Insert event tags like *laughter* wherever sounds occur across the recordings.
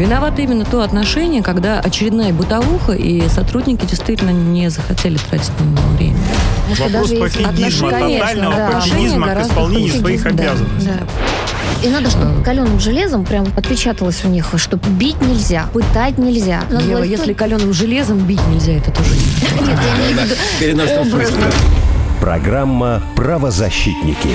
Виновато именно то отношение, когда очередная бытовуха, и сотрудники действительно не захотели тратить на него время. Вопрос пофигизма, тотального да. пофигизма к исполнению своих да, обязанностей. Да. И надо, чтобы каленым железом прям отпечаталось у них, что бить нельзя, пытать нельзя. Надо Ева, власть- если каленым железом бить нельзя, это тоже не *laughs* Нет, я имею в виду. Программа «Правозащитники».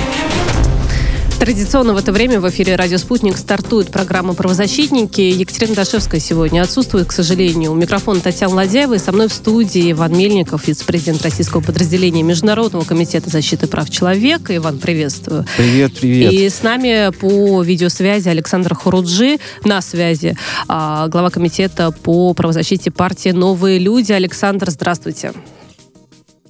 Традиционно в это время в эфире «Радио Спутник» стартует программа «Правозащитники». Екатерина Дашевская сегодня отсутствует, к сожалению. У микрофона Татьяна Ладяева и со мной в студии Иван Мельников, вице-президент российского подразделения Международного комитета защиты прав человека. Иван, приветствую. Привет, привет. И с нами по видеосвязи Александр Хуруджи на связи, а, глава комитета по правозащите партии «Новые люди». Александр, здравствуйте.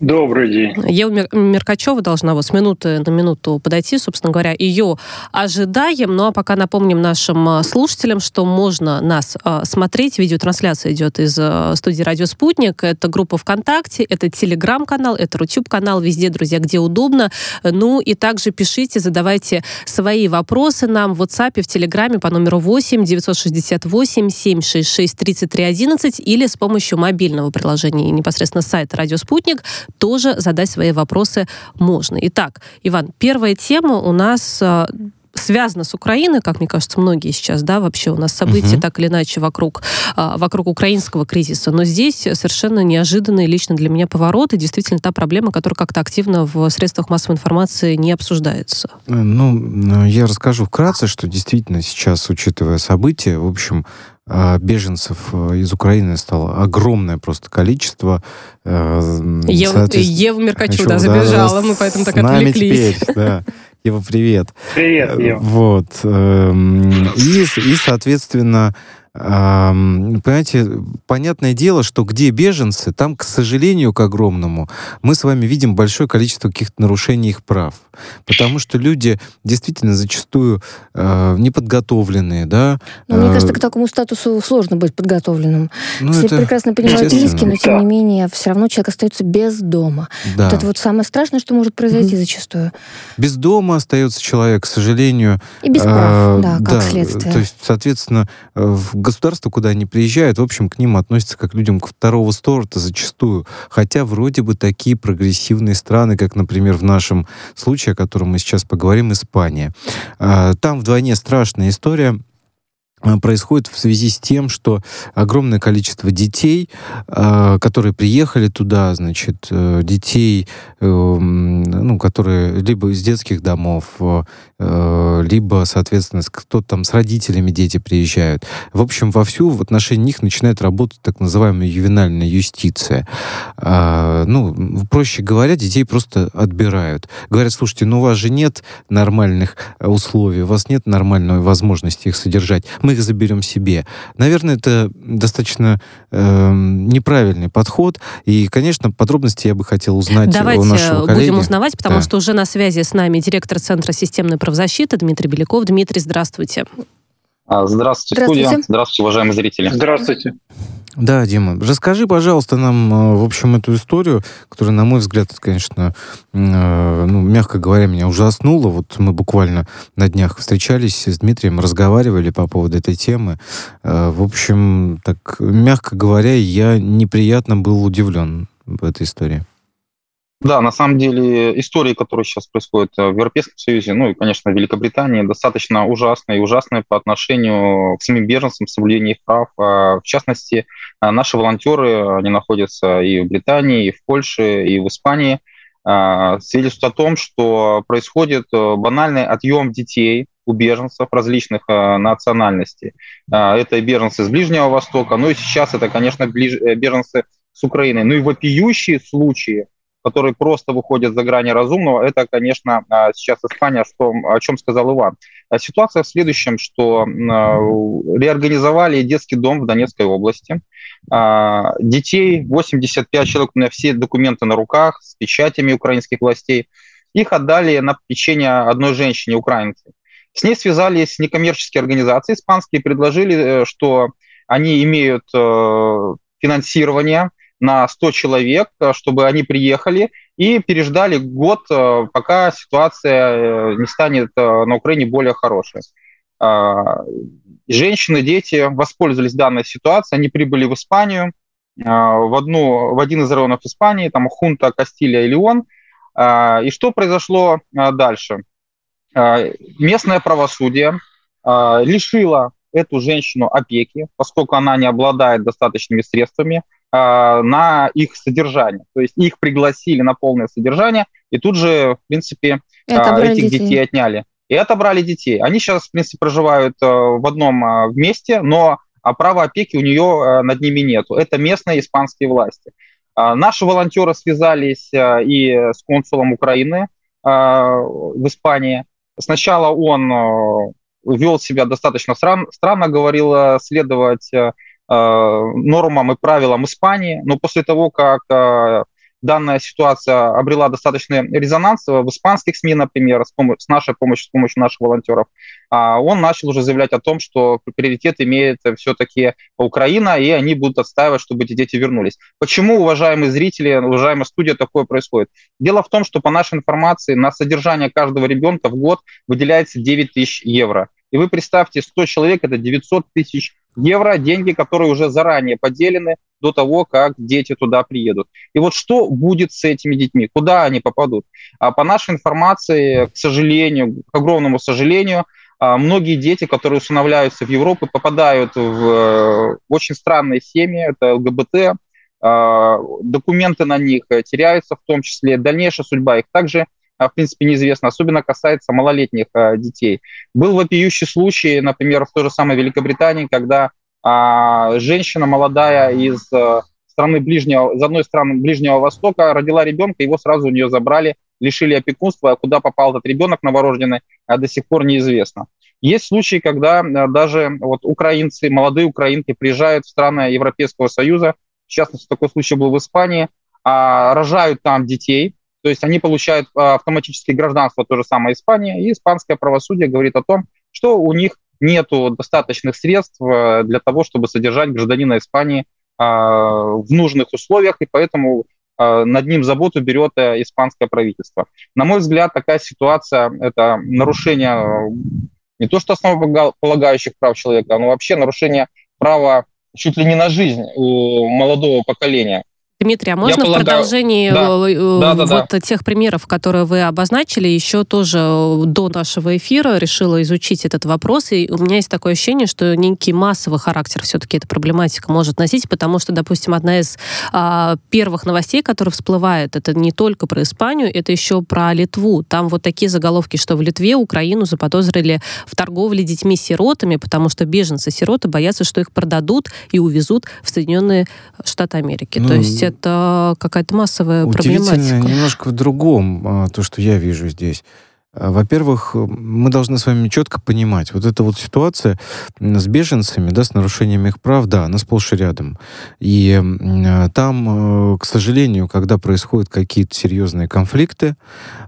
Добрый день. Ева Мер- Меркачева должна вот с минуты на минуту подойти, собственно говоря, ее ожидаем. Ну а пока напомним нашим а, слушателям, что можно нас а, смотреть. Видеотрансляция идет из а, студии «Радио Спутник». Это группа ВКонтакте, это Телеграм-канал, это Рутюб-канал. Везде, друзья, где удобно. Ну и также пишите, задавайте свои вопросы нам в WhatsApp, в Телеграме по номеру 8 968 766 3311 или с помощью мобильного приложения непосредственно сайта «Радио Спутник» тоже задать свои вопросы можно. Итак, Иван, первая тема у нас а, связана с Украиной, как мне кажется, многие сейчас, да, вообще у нас события Мгм. так или иначе вокруг, а, вокруг украинского кризиса. Но здесь совершенно неожиданный лично для меня поворот и действительно та проблема, которая как-то активно в средствах массовой информации не обсуждается. Э, Ну, э, я расскажу вкратце, что действительно сейчас, учитывая события, в общем, э, беженцев э, из Украины стало огромное просто количество. Э, м, Ева, соответственно, Ева Меркачу, да, забежала, да, мы поэтому так отвлеклись. теперь, да. Ева, привет. Привет, Э, Ева. Вот. эм, И, и, соответственно, понимаете, понятное дело, что где беженцы, там, к сожалению, к огромному, мы с вами видим большое количество каких-то нарушений их прав. Потому что люди действительно зачастую э, неподготовленные, да. Но мне э, кажется, к такому статусу сложно быть подготовленным. ну, Все это прекрасно понимают риски, но тем не менее все равно человек остается без дома. Да. Вот это вот самое страшное, что может произойти зачастую. Без дома остается человек, к сожалению. И без прав, да, как следствие. То есть, соответственно, э, в государство, куда они приезжают, в общем, к ним относятся как к людям второго сорта зачастую. Хотя вроде бы такие прогрессивные страны, как, например, в нашем случае, о котором мы сейчас поговорим, Испания. А, Там вдвойне страшная история а, происходит в связи с тем, что огромное количество детей, а, которые приехали туда, значит, э, детей, э, м, ну, которые либо из детских домов, э, либо, соответственно, кто там с родителями дети приезжают. В общем, вовсю в отношении них начинает работать так называемая ювенальная юстиция. А, Ну, проще говоря, детей просто отбирают. Говорят, слушайте, ну у вас же нет нормальных э, условий, у вас нет нормальной возможности их содержать. Мы их заберем себе. Наверное, это достаточно э, неправильный подход. И, конечно, подробности я бы хотел узнать Давайте у нашего коллеги. будем узнавать, потому Да. что уже на связи с нами директор Центра системной правозащиты Дмитрий Беляков. Дмитрий, здравствуйте. Здравствуйте, Здравствуйте. студия. Здравствуйте, уважаемые зрители. Здравствуйте. Да, Дима, расскажи, пожалуйста, нам, э, в общем, эту историю, которая, на мой взгляд, конечно, э, ну, мягко говоря, меня ужаснула. Вот мы буквально на днях встречались с Дмитрием, разговаривали по поводу этой темы. Э, В общем, так, мягко говоря, я неприятно был удивлен в этой истории. Да, на самом деле истории, которые сейчас происходят э, в Европейском Союзе, ну и, конечно, в Великобритании, достаточно ужасные и ужасные по отношению к самим беженцам, соблюдению их прав. А, В частности, а, наши волонтеры, они находятся и в Британии, и в Польше, и в Испании, а, свидетельствуют о том, что происходит э, банальный отъем детей у беженцев различных э, национальностей. Это беженцы с Ближнего Востока, ну и сейчас это, конечно, беженцы с Украины. Ну и вопиющие случаи, которые просто выходят за грани разумного, это, конечно, а, сейчас Испания, что, о чем сказал Иван. А Ситуация в следующем, что а, реорганизовали детский дом в Донецкой области. Детей, 85 человек, у меня все документы на руках, с печатями украинских властей. Их отдали на попечение одной женщине, украинке. С ней связались некоммерческие организации испанские, предложили, э, что они имеют э, финансирование на 100 человек, э, чтобы они приехали и переждали год, э, пока ситуация э, не станет на Украине более хорошей. Женщины, дети воспользовались данной ситуацией, они прибыли в Испанию, в, одну, в один из районов Испании, там Хунта, Кастилия и Леон. И что произошло дальше? Местное правосудие лишило эту женщину опеки, поскольку она не обладает достаточными средствами на их содержание. То есть их пригласили на полное содержание, и тут же, в принципе, этих детей. детей отняли и отобрали детей. Они сейчас, в принципе, проживают э, в одном э, месте, но а, права опеки у нее э, над ними нету. Это местные испанские власти. А, наши волонтеры связались и с консулом Украины в Испании. Сначала он вел себя достаточно странно говорил следовать нормам и правилам Испании, но после того, как данная ситуация обрела достаточный резонанс в испанских СМИ, например, с, пом- с нашей помощью, с помощью наших волонтеров, а он начал уже заявлять о том, что приоритет имеет все-таки Украина, и они будут отстаивать, чтобы эти дети вернулись. Почему, уважаемые зрители, уважаемая студия, такое происходит? Дело в том, что по нашей информации на содержание каждого ребенка в год выделяется 9 тысяч евро. И вы представьте, 100 человек – это 900 тысяч евро, деньги, которые уже заранее поделены до того, как дети туда приедут. И вот что будет с этими детьми? Куда они попадут? А по нашей информации, к сожалению, к огромному сожалению, а, многие дети, которые усыновляются в Европу, попадают в э, очень странные семьи, это ЛГБТ, а, документы на них теряются, в том числе дальнейшая судьба их также в принципе, неизвестно, особенно касается малолетних детей. Был вопиющий случай, например, в той же самой Великобритании, когда а, женщина молодая из страны ближнего, из одной страны Ближнего Востока родила ребенка, его сразу у нее забрали, лишили опекунства, а куда попал этот ребенок новорожденный, а до сих пор неизвестно. Есть случаи, когда даже вот украинцы, молодые украинки приезжают в страны Европейского Союза, в частности, такой случай был в Испании, а, рожают там детей, то есть они получают а, автоматически гражданство, то же самое Испания, и испанское правосудие говорит о том, что у них нету достаточных средств э, для того, чтобы содержать гражданина Испании а, в нужных условиях, и поэтому а, над ним заботу берет э, испанское правительство. На мой взгляд, такая ситуация – это нарушение э, не то что основополагающих прав человека, но вообще нарушение права чуть ли не на жизнь у молодого поколения. Дмитрий, а можно полагаю... в продолжении да. Э, да, да, вот да. тех примеров, которые вы обозначили, еще тоже до нашего эфира решила изучить этот вопрос, и у меня есть такое ощущение, что некий массовый характер все-таки эта проблематика может носить, потому что, допустим, одна из а, первых новостей, которая всплывает, это не только про Испанию, это еще про Литву. Там вот такие заголовки, что в Литве Украину заподозрили в торговле детьми-сиротами, потому что беженцы-сироты боятся, что их продадут и увезут в Соединенные Штаты Америки. Ну, То есть это какая-то массовая проблематика. немножко в другом, а, то, что я вижу здесь. А, во-первых, мы должны с вами четко понимать, вот эта вот ситуация с беженцами, да, с нарушением их прав, да, она сплошь и рядом. И а, там, к сожалению, когда происходят какие-то серьезные конфликты,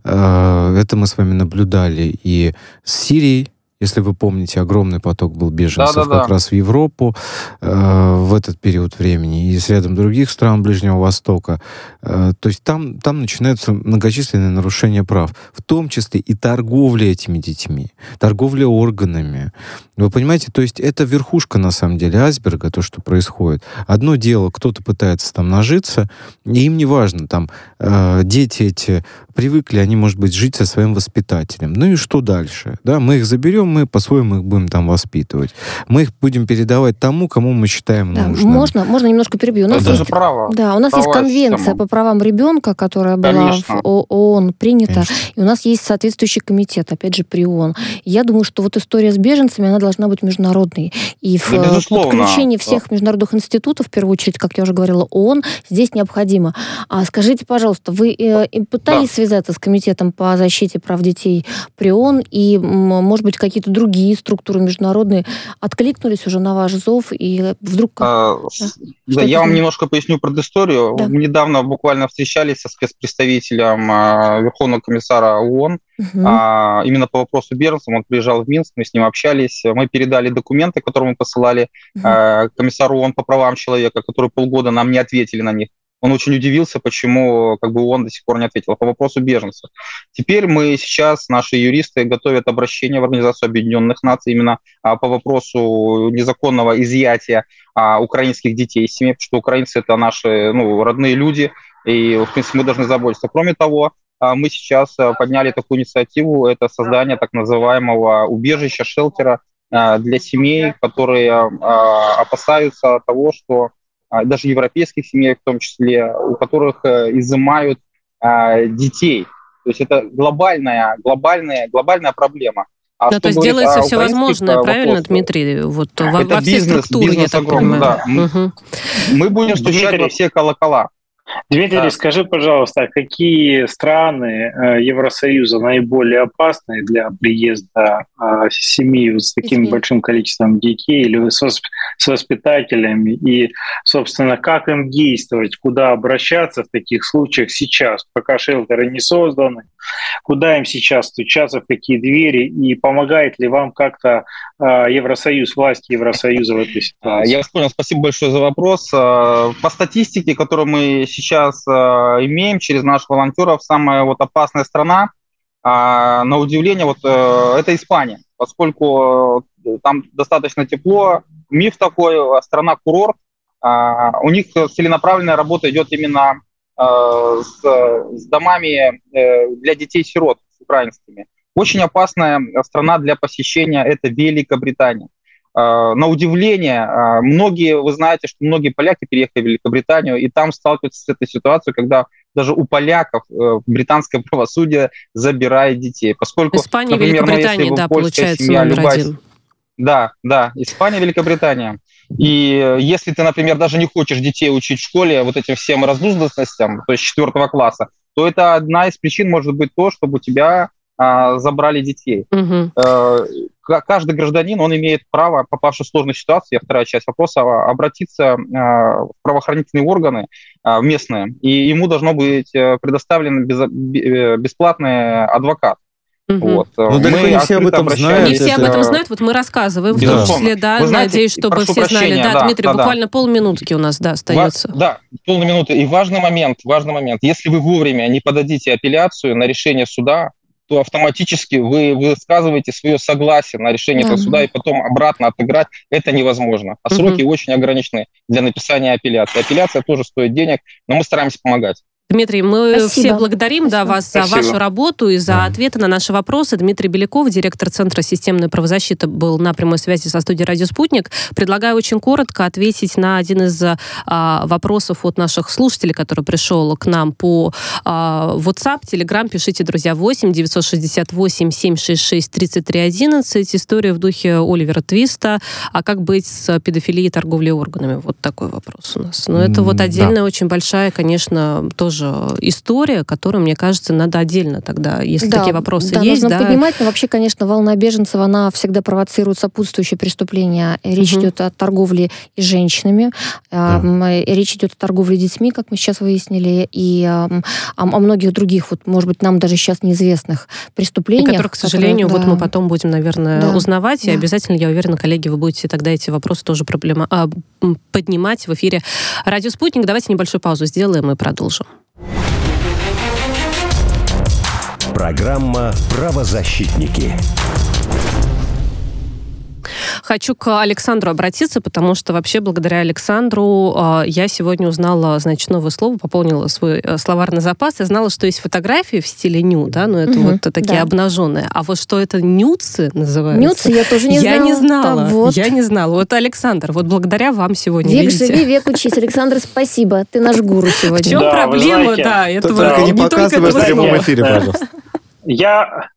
это мы с вами наблюдали и с Сирией, если вы помните, огромный поток был беженцев да, да, как да. раз в Европу э, в этот период времени и с рядом других стран Ближнего Востока. Э, то есть там, там начинаются многочисленные нарушения прав, в том числе и торговля этими детьми, торговля органами. Вы понимаете, то есть это верхушка, на самом деле, айсберга, то, что происходит. Одно дело, кто-то пытается там нажиться, и им не важно, там, э, дети эти привыкли, они, может быть, жить со своим воспитателем. Ну и что дальше? Да, мы их заберем, мы по-своему их будем там воспитывать. Мы их будем передавать тому, кому мы считаем да, нужным. Можно, можно немножко перебью. У нас Это есть, право. Да, у нас есть конвенция система. по правам ребенка, которая была Конечно. в ООН принята, Конечно. и у нас есть соответствующий комитет, опять же, при ООН. Я думаю, что вот история с беженцами, она должна быть международной. И в да, подключении всех международных институтов, в первую очередь, как я уже говорила, ООН, здесь необходимо. А скажите, пожалуйста, вы э, пытались да связаться с Комитетом по защите прав детей при ООН, и, может быть, какие-то другие структуры международные откликнулись уже на ваш зов, и вдруг... А, да, да я вам немножко поясню про историю. Да. Мы недавно буквально встречались со спецпредставителем а, Верховного комиссара ООН, угу. а, именно по вопросу беженцев. Он приезжал в Минск, мы с ним общались, мы передали документы, которые мы посылали угу. а, комиссару ООН по правам человека, которые полгода нам не ответили на них. Он очень удивился, почему как бы он до сих пор не ответил по вопросу беженцев. Теперь мы сейчас, наши юристы, готовят обращение в Организацию Объединенных Наций именно а, по вопросу незаконного изъятия а, украинских детей из семьи, потому что украинцы это наши ну, родные люди, и, в принципе, мы должны заботиться. Кроме того, а, мы сейчас а, подняли такую инициативу, это создание так называемого убежища, шелтера а, для семей, которые опасаются того, что а, даже европейских семей в том числе, у которых э, изымают а, детей. То есть это глобальная, глобальная, глобальная проблема. А да, то есть делается все возможное, правильно, вопрос, Дмитрий? Вот это во, во все бизнес, структуры, бизнес я так огромный, понимаю. Да. Угу. Мы будем стучать Дмитрий, во все колокола. Дмитрий, да. скажи, пожалуйста, какие страны э, Евросоюза наиболее опасны для приезда э, семьи с таким Извините. большим количеством детей или с воспитателями? И, собственно, как им действовать, куда обращаться в таких случаях сейчас, пока шелтеры не созданы? Куда им сейчас стучаться, в какие двери? И помогает ли вам как-то э, Евросоюз, власти Евросоюза в этой ситуации? Я понял, спасибо большое за вопрос. По статистике, которую мы сейчас э, имеем через наших волонтеров, самая вот опасная страна, э, на удивление, вот э, это Испания, поскольку э, там достаточно тепло, миф такой, э, страна-курорт, э, у них целенаправленная работа идет именно э, с, с домами э, для детей-сирот украинскими. Очень опасная страна для посещения – это Великобритания. А, на удивление, а, многие, вы знаете, что многие поляки переехали в Великобританию, и там сталкиваются с этой ситуацией, когда даже у поляков э, британское *laughs* правосудие забирает детей. Поскольку, Испания, например, ну, Великобритания, да, получается семья, номер любая... один. Да, да, Испания, Великобритания. И если ты, например, даже не хочешь детей учить в школе вот этим всем раздузданностям, то есть четвертого класса, то это одна из причин может быть то, чтобы у тебя забрали детей. Угу. Каждый гражданин, он имеет право, попавший в сложную ситуацию, я вторая часть вопроса, а, обратиться в правоохранительные органы местные, и ему должно быть э, предоставлен э, бесплатный адвокат. Угу. Вот. Ну, далеко не все об этом знают. Не все об этом знают, вот мы рассказываем, в том числе, да, Вы знаете, надеюсь, чтобы все знали. Да, да Дмитрий, да, буквально да. полминутки у нас, да, остается. Ва- да, полминуты. И важный момент, важный момент. Если вы вовремя не подадите апелляцию на решение суда, то автоматически вы высказываете свое согласие на решение этого суда и потом обратно отыграть это невозможно. А сроки угу. очень ограничены для написания апелляции. Апелляция тоже стоит денег, но мы стараемся помогать. Дмитрий, мы Спасибо. все благодарим да, вас Спасибо. за вашу работу и за да. ответы на наши вопросы. Дмитрий Беляков, директор Центра системной правозащиты, был на прямой связи со студией «Радио Спутник». Предлагаю очень коротко ответить на один из а, вопросов от наших слушателей, который пришел к нам по а, WhatsApp, Telegram. Пишите, друзья, 8 968 766 3311. История в духе Оливера Твиста. А как быть с педофилией и торговлей органами? Вот такой вопрос у нас. Но это вот отдельная, да. очень большая, конечно, тоже тоже история, которую, мне кажется, надо отдельно тогда, если да, такие вопросы да, есть. Нужно да, понимать, но вообще, конечно, волна беженцев, она всегда провоцирует сопутствующие преступления. Речь угу. идет о торговле и женщинами, да. речь идет о торговле детьми, как мы сейчас выяснили, и о, о многих других, вот, может быть, нам даже сейчас неизвестных преступлениях. И которых, к сожалению, которые, да. вот мы потом будем, наверное, да. узнавать, да. и обязательно, я уверена, коллеги, вы будете тогда эти вопросы тоже проблема, а, поднимать в эфире «Радио Спутник». Давайте небольшую паузу сделаем и продолжим. Программа «Правозащитники». Хочу к Александру обратиться, потому что вообще благодаря Александру э, я сегодня узнала, значит, новое слово, пополнила свой э, словарный запас. Я знала, что есть фотографии в стиле ню, да, но это угу, вот такие да. обнаженные. А вот что это нюцы называются? Нюцы я тоже не знала. Я не знала. Да, вот. Я не знала. Вот Александр, вот благодаря вам сегодня. Век видите? живи, век учись. Александр, спасибо. Ты наш гуру *laughs* сегодня. В чем да, проблема, да, этого только не, не показывай в прямом эфире, пожалуйста. Я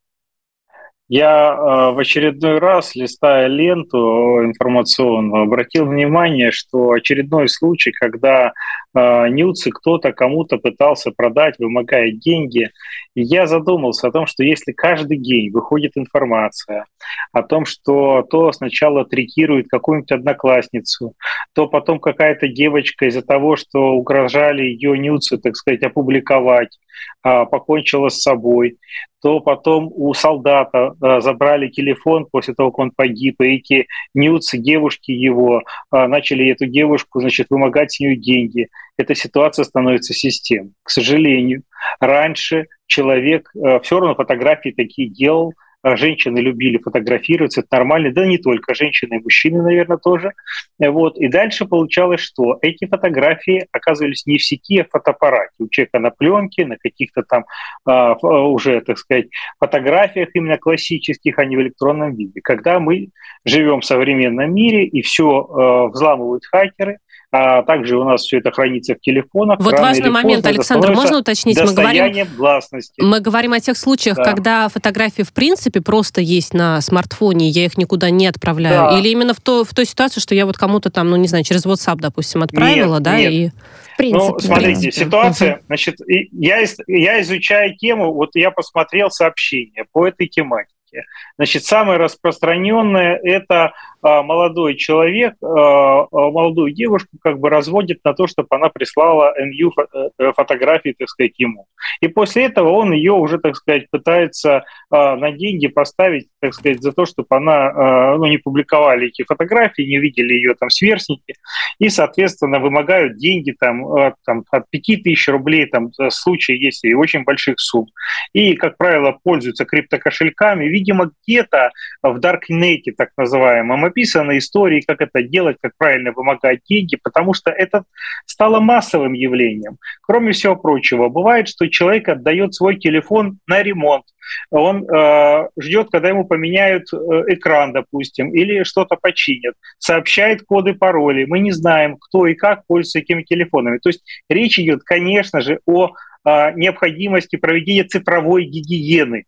я э, в очередной раз, листая ленту информационную, обратил внимание, что очередной случай, когда э, нюцы кто-то кому-то пытался продать, вымогая деньги. И я задумался о том, что если каждый день выходит информация о том, что то сначала трикирует какую-нибудь одноклассницу, то потом какая-то девочка из-за того, что угрожали ее нюцы, так сказать, опубликовать, покончила с собой, то потом у солдата э, забрали телефон после того, как он погиб, и эти нюцы девушки его э, начали эту девушку, значит, вымогать с нее деньги. Эта ситуация становится системой. К сожалению, раньше человек все равно фотографии такие делал, а женщины любили фотографироваться, это нормально, да не только женщины, и мужчины, наверное, тоже. Вот. И дальше получалось, что эти фотографии оказывались не в сети, а в фотоаппарате. У человека на пленке, на каких-то там а, уже, так сказать, фотографиях именно классических, а не в электронном виде. Когда мы живем в современном мире, и все а, взламывают хакеры – а также у нас все это хранится в телефонах. Вот важный момент, Александр, можно уточнить? Мы говорим, гласности. мы говорим о тех случаях, да. когда фотографии в принципе просто есть на смартфоне, я их никуда не отправляю. Да. Или именно в, то, в той ситуации, что я вот кому-то там, ну не знаю, через WhatsApp, допустим, отправила, нет, да, нет. и... Принципе, ну, смотрите, принципе. ситуация, значит, я, я изучаю тему, вот я посмотрел сообщения по этой тематике. Значит, самое распространенное – это молодой человек а, а, молодую девушку как бы разводит на то, чтобы она прислала э, фотографии, так сказать, ему. И после этого он ее уже, так сказать, пытается на деньги поставить, так сказать, за то, чтобы она, ну, не публиковали эти фотографии, не видели ее там сверстники, и, соответственно, вымогают деньги там, там от 5 тысяч рублей, там случаи есть и очень больших сумм. И, как правило, пользуются криптокошельками. Видимо, где-то в Даркнете, так называемом, описаны истории, как это делать, как правильно вымогать деньги, потому что это стало массовым явлением. Кроме всего прочего, бывает, что человек отдает свой телефон на ремонт, он э, ждет, когда ему поменяют э, экран, допустим, или что-то починят, сообщает коды пароли. Мы не знаем, кто и как пользуется этими телефонами. То есть речь идет, конечно же, о э, необходимости проведения цифровой гигиены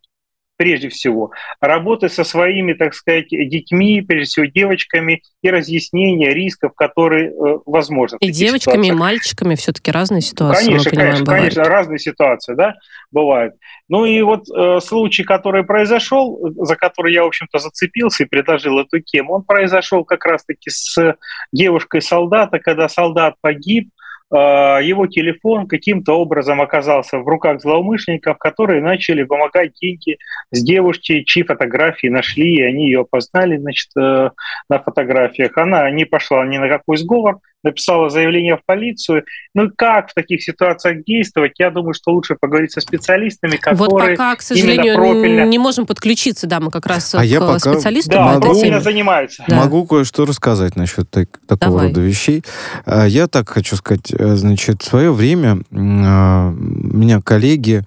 прежде всего, работы со своими, так сказать, детьми, прежде всего девочками, и разъяснение рисков, которые э, возможны. И девочками, ситуациях. и мальчиками все-таки разные ситуации. Конечно, понимаем, конечно, бывают. конечно, разные ситуации, да, бывают. Ну и вот э, случай, который произошел, за который я, в общем-то, зацепился и предложил эту тему, он произошел как раз-таки с девушкой солдата, когда солдат погиб, его телефон каким-то образом оказался в руках злоумышленников, которые начали помогать деньги с девушки, чьи фотографии нашли, и они ее опознали значит, э, на фотографиях. Она не пошла ни на какой сговор, написала заявление в полицию. Ну как в таких ситуациях действовать? Я думаю, что лучше поговорить со специалистами, которые Вот пока, к сожалению, профильно... не можем подключиться, да, мы как раз а к я пока специалистам. Да, могу, профильно занимаются. Да. Могу кое-что рассказать насчет так, такого Давай. рода вещей. А, я так хочу сказать, э, значит, в свое время а, меня коллеги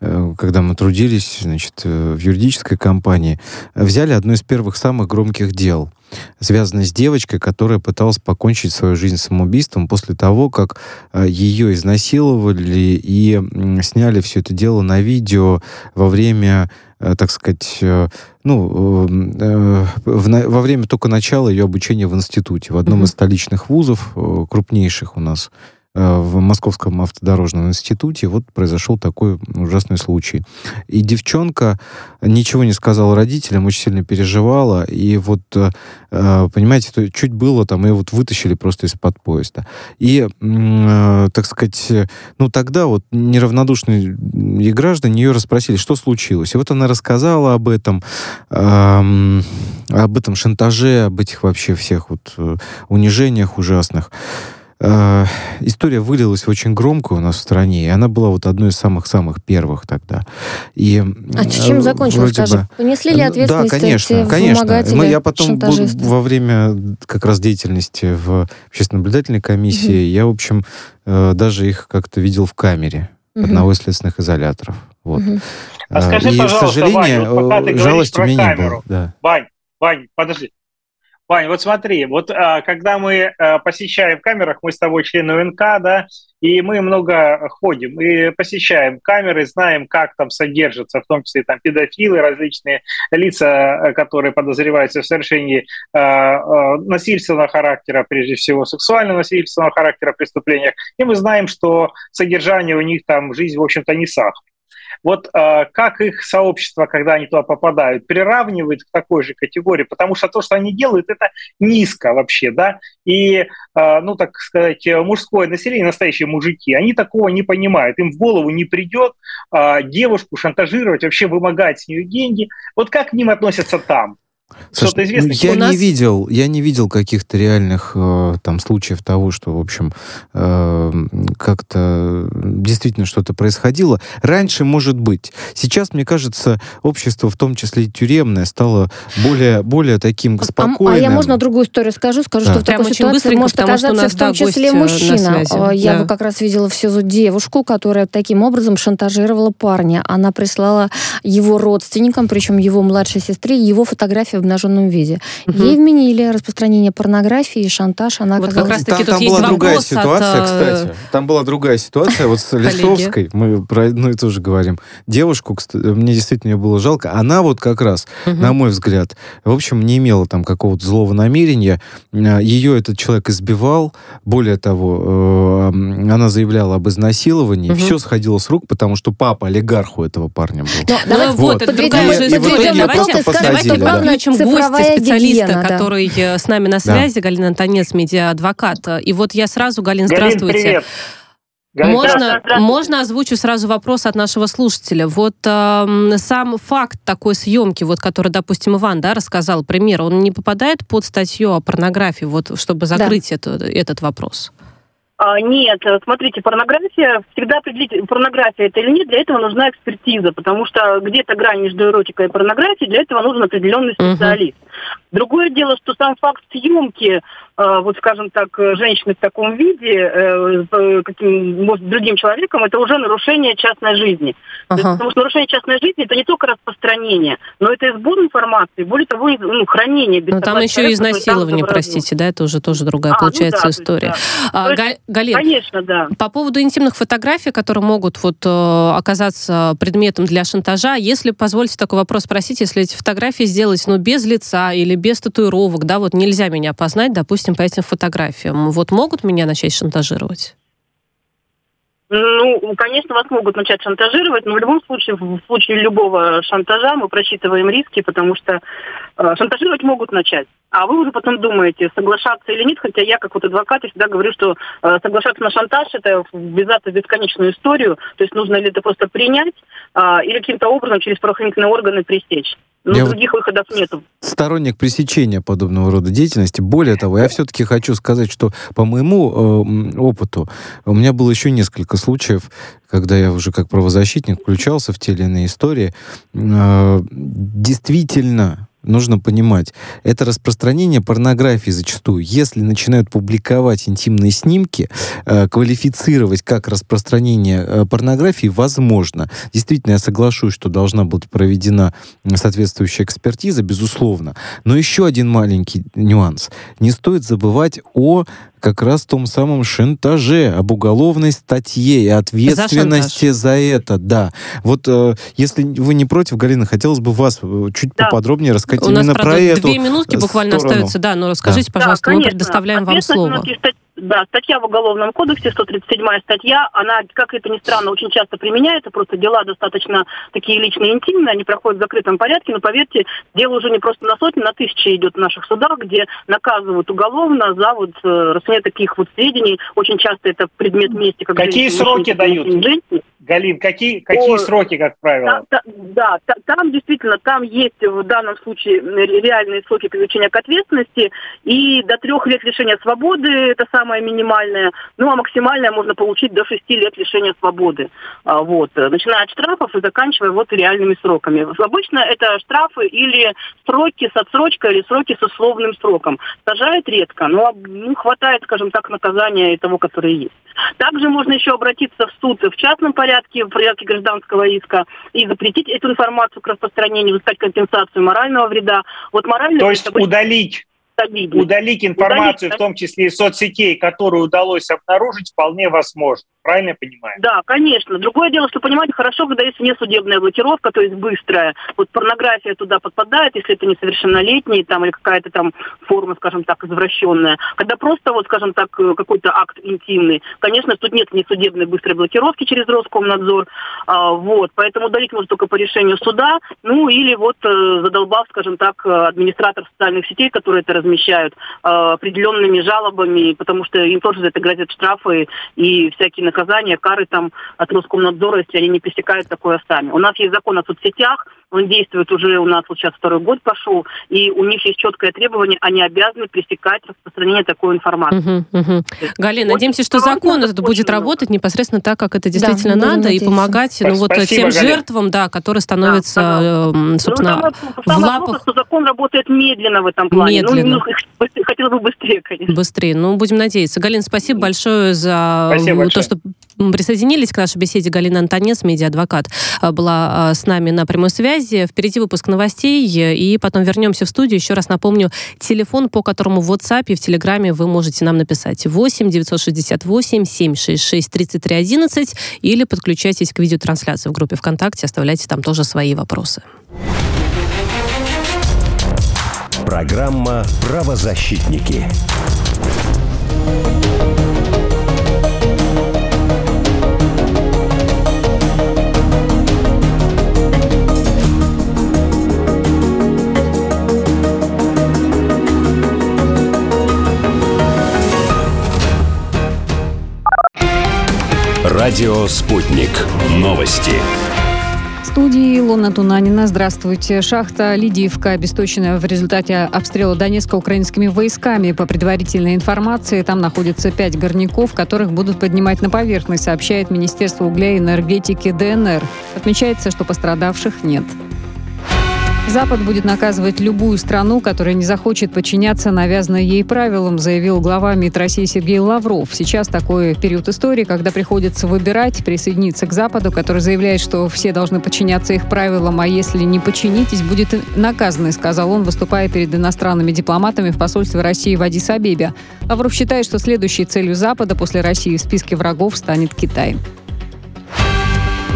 Э, когда мы трудились значит, э, в юридической компании, взяли одно из первых самых громких дел, связанное с девочкой, которая пыталась покончить свою жизнь самоубийством после того, как э, ее изнасиловали и сняли все это дело на видео во время так сказать, ну, во время только начала ее обучения в институте, в одном mm-hmm. из столичных вузов, крупнейших у нас Э, в Московском автодорожном институте вот произошел такой ужасный случай. И девчонка ничего не сказала родителям, очень сильно переживала, и вот, э, э, понимаете, чуть было там, ее вот вытащили просто из-под поезда. И, так сказать, ну тогда вот неравнодушные граждане ее расспросили, что случилось. И вот она рассказала об этом, об этом шантаже, об этих вообще всех вот унижениях ужасных. Э, история вылилась очень громко у нас в стране, и она была вот одной из самых-самых первых тогда. И, а чем э, закончилось, скажи? Бы... Понесли ли ответственность Да, конечно, конечно. Мы, я потом во время как раз деятельности в общественно-наблюдательной комиссии, угу. я, в общем, э, даже их как-то видел в камере угу. одного из следственных изоляторов. Вот. Угу. А скажи, и, пожалуйста, к сожалению, Вань, вот пока ты жалости у меня камеру, не было. Да. Вань, Вань, подожди, Вань, вот смотри, вот а, когда мы а, посещаем в камерах, мы с тобой члены УНК, да, и мы много ходим и посещаем камеры, знаем, как там содержатся, в том числе там педофилы, различные лица, которые подозреваются в совершении а, а, насильственного характера, прежде всего сексуального насильственного характера преступлениях, и мы знаем, что содержание у них там, жизнь, в общем-то, не сахар. Вот э, как их сообщество, когда они туда попадают, приравнивает к такой же категории, потому что то, что они делают, это низко вообще, да, и, э, ну, так сказать, мужское население, настоящие мужики, они такого не понимают, им в голову не придет э, девушку шантажировать, вообще вымогать с нее деньги. Вот как к ним относятся там? Саш, ну, известно. Я не нас... видел, я не видел каких-то реальных э, там случаев того, что, в общем, э, как-то действительно что-то происходило. Раньше, может быть. Сейчас, мне кажется, общество, в том числе и тюремное, стало более, более таким спокойным. А, а я можно другую историю скажу? Скажу, да. что в такой ситуации может оказаться в том числе мужчина. А, я да. как раз видела в СИЗО девушку, которая таким образом шантажировала парня. Она прислала его родственникам, причем его младшей сестре, его фотографию в обнаженном виде. Угу. Ей вменили распространение порнографии и шантаж. Она вот как раз таки там, там была другая ситуация, от... Э, кстати. Там была другая ситуация. Вот с *laughs* Лисовской, мы про одно и то же говорим. Девушку, кстати, мне действительно ее было жалко. Она вот как раз, угу. на мой взгляд, в общем, не имела там какого-то злого намерения. Э, ее этот человек избивал. Более того, э, она заявляла об изнасиловании. Угу. Все сходило с рук, потому что папа олигарх у этого парня был. Но, ну, давай, вот, вот это другая же история. Давайте, давайте, давайте, гости, специалиста, гигиена, который да. с нами на связи, да. Галина Антонец, медиа-адвокат. И вот я сразу, Галин, здравствуйте. Галин, привет. можно, можно озвучу сразу вопрос от нашего слушателя. Вот э, сам факт такой съемки, вот, который, допустим, Иван да, рассказал, пример, он не попадает под статью о порнографии, вот, чтобы закрыть да. это, этот вопрос? А, нет, смотрите, порнография, всегда определить, порнография это или нет, для этого нужна экспертиза, потому что где-то грань между эротикой и порнографией, для этого нужен определенный специалист. Угу. Другое дело, что сам факт съемки а, вот, скажем так, женщины в таком виде, э, каким, может, другим человеком, это уже нарушение частной жизни. Ага. Есть, потому что нарушение частной жизни это не только распространение, но это и сбор информации, более того, ну, хранение. Но там еще и изнасилование, простите, да, это уже тоже другая, а, получается, ну, да, история. Да. а, есть, Галин, конечно, да. По поводу интимных фотографий, которые могут вот э, оказаться предметом для шантажа, если позвольте такой вопрос спросить, если эти фотографии сделать, ну, без лица или без татуировок, да, вот нельзя меня опознать, допустим, по этим фотографиям, вот могут меня начать шантажировать? Ну, конечно, вас могут начать шантажировать, но в любом случае, в случае любого шантажа мы просчитываем риски, потому что э, шантажировать могут начать. А вы уже потом думаете, соглашаться или нет, хотя я, как вот адвокат, всегда говорю, что э, соглашаться на шантаж – это ввязаться в бесконечную историю, то есть нужно ли это просто принять э, или каким-то образом через правоохранительные органы пресечь. Но я других выходов нету. Сторонник пресечения подобного рода деятельности. Более того, я все-таки хочу сказать, что по моему э, опыту у меня было еще несколько случаев, когда я уже как правозащитник включался в те или иные истории. Э, действительно, нужно понимать, это распространение порнографии зачастую. Если начинают публиковать интимные снимки, э, квалифицировать как распространение э, порнографии, возможно. Действительно, я соглашусь, что должна быть проведена соответствующая экспертиза, безусловно. Но еще один маленький нюанс. Не стоит забывать о как раз в том самом шантаже, об уголовной статье и ответственности за, за это, да. Вот э, если вы не против, Галина, хотелось бы вас э, чуть да. поподробнее рассказать У именно нас, правда, про эту две минутки буквально сторону. остаются, да, но расскажите, да. пожалуйста, да, мы предоставляем вам слово. Да, статья в Уголовном кодексе, 137 статья, она, как это ни странно, очень часто применяется, просто дела достаточно такие личные, интимные, они проходят в закрытом порядке, но поверьте, дело уже не просто на сотни, на тысячи идет в наших судах, где наказывают уголовно за вот э, рассмотрение таких вот сведений, очень часто это предмет мести. Как Какие сроки дают? Женщине. Галин, какие, какие О, сроки, как правило? Да, да, да, там действительно, там есть в данном случае реальные сроки привлечения к ответственности, и до трех лет лишения свободы, это самое минимальное, ну а максимальное можно получить до шести лет лишения свободы. А, вот, начиная от штрафов и заканчивая вот реальными сроками. Обычно это штрафы или сроки с отсрочкой, или сроки с условным сроком. Сажают редко, но ну, хватает, скажем так, наказания того, которое есть. Также можно еще обратиться в суд в частном порядке, в порядке гражданского иска, и запретить эту информацию к распространению, взыскать компенсацию морального вреда. Вот моральный То есть удалить удалить информацию, удалить, в том числе из соцсетей, которую удалось обнаружить, вполне возможно. Правильно я понимаю? Да, конечно. Другое дело, что, понимаете, хорошо, когда есть несудебная блокировка, то есть быстрая. Вот порнография туда подпадает, если это несовершеннолетний там, или какая-то там форма, скажем так, извращенная. Когда просто, вот, скажем так, э, какой-то акт интимный, конечно, тут нет несудебной быстрой блокировки через Роскомнадзор. А, вот, поэтому удалить можно только по решению суда, ну или вот э, задолбав, скажем так, администратор социальных сетей, которые это размещают, э, определенными жалобами, потому что им тоже за это грозят штрафы и всякие наказания, кары там от Роскомнадзора, если они не пресекают такое сами. У нас есть закон о соцсетях, он действует уже у нас вот сейчас второй год пошел, и у них есть четкое требование, они обязаны пресекать распространение такой информации. Угу, угу. Галина, надеемся, что закон этот будет работать непосредственно так, как это действительно да, надо, и помогать ну, вот тем Галина. жертвам, да, которые становятся, да, э, ну, собственно, ну, в лапах... Плохо, что закон работает медленно в этом плане. Ну, медленно. Ну, хотелось бы быстрее, конечно. Быстрее. Ну, будем надеяться. Галина, спасибо большое за спасибо то, что присоединились к нашей беседе. Галина Антонец, медиа-адвокат, э, была э, с нами на прямой связи. Впереди выпуск новостей, и потом вернемся в студию. Еще раз напомню, телефон, по которому в WhatsApp и в Телеграме вы можете нам написать 8 968 766 33 11 или подключайтесь к видеотрансляции в группе ВКонтакте, оставляйте там тоже свои вопросы. Программа «Правозащитники». Радио «Спутник». Новости. В студии Илона Тунанина. Здравствуйте. Шахта Лидиевка обесточена в результате обстрела Донецка украинскими войсками. По предварительной информации, там находится пять горняков, которых будут поднимать на поверхность, сообщает Министерство угля и энергетики ДНР. Отмечается, что пострадавших нет. Запад будет наказывать любую страну, которая не захочет подчиняться навязанным ей правилам, заявил глава МИД России Сергей Лавров. Сейчас такой период истории, когда приходится выбирать, присоединиться к Западу, который заявляет, что все должны подчиняться их правилам, а если не подчинитесь, будет наказаны, сказал он, выступая перед иностранными дипломатами в посольстве России в Адис-Абебе. Лавров считает, что следующей целью Запада после России в списке врагов станет Китай.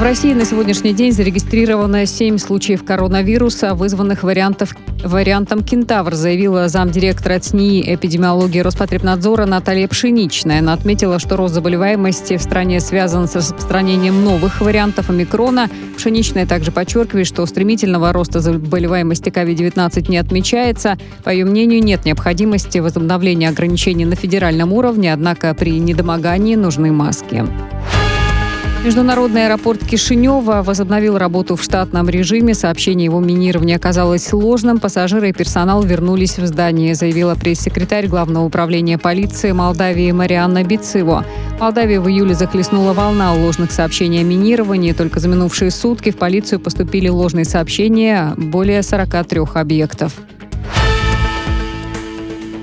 В России на сегодняшний день зарегистрировано 7 случаев коронавируса, вызванных вариантов, вариантом кентавр, заявила замдиректора ЦНИ эпидемиологии Роспотребнадзора Наталья Пшеничная. Она отметила, что рост заболеваемости в стране связан с распространением новых вариантов омикрона. Пшеничная также подчеркивает, что стремительного роста заболеваемости COVID-19 не отмечается. По ее мнению, нет необходимости возобновления ограничений на федеральном уровне, однако при недомогании нужны маски. Международный аэропорт Кишинева возобновил работу в штатном режиме. Сообщение его минирования оказалось сложным. Пассажиры и персонал вернулись в здание, заявила пресс-секретарь Главного управления полиции Молдавии Марианна Бицево. В Молдавии в июле захлестнула волна ложных сообщений о минировании. Только за минувшие сутки в полицию поступили ложные сообщения более 43 объектов.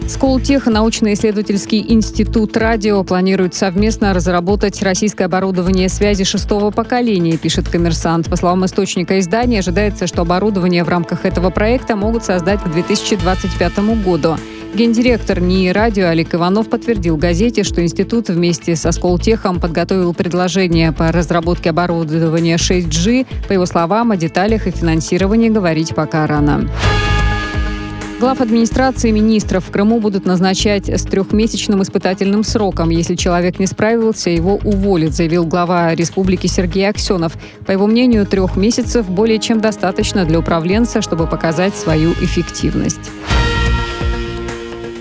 Сколтех научно-исследовательский институт радио планируют совместно разработать российское оборудование связи шестого поколения, пишет коммерсант. По словам источника издания, ожидается, что оборудование в рамках этого проекта могут создать к 2025 году. Гендиректор НИИ «Радио» Олег Иванов подтвердил газете, что институт вместе со Сколтехом подготовил предложение по разработке оборудования 6G. По его словам, о деталях и финансировании говорить пока рано. Глав администрации министров в Крыму будут назначать с трехмесячным испытательным сроком. Если человек не справился, его уволят, заявил глава республики Сергей Аксенов. По его мнению, трех месяцев более чем достаточно для управленца, чтобы показать свою эффективность.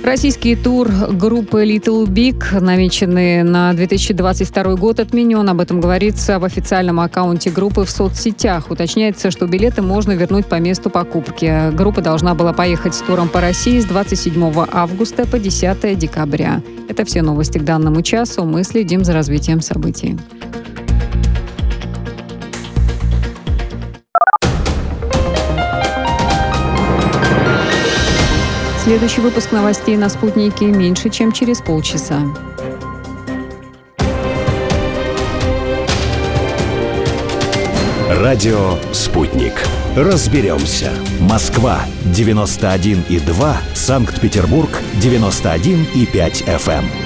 Российский тур группы Little Big, намеченный на 2022 год, отменен. Об этом говорится в официальном аккаунте группы в соцсетях. Уточняется, что билеты можно вернуть по месту покупки. Группа должна была поехать с туром по России с 27 августа по 10 декабря. Это все новости к данному часу. Мы следим за развитием событий. Следующий выпуск новостей на «Спутнике» меньше, чем через полчаса. Радио «Спутник». Разберемся. Москва, 91,2. Санкт-Петербург, 91,5 FM.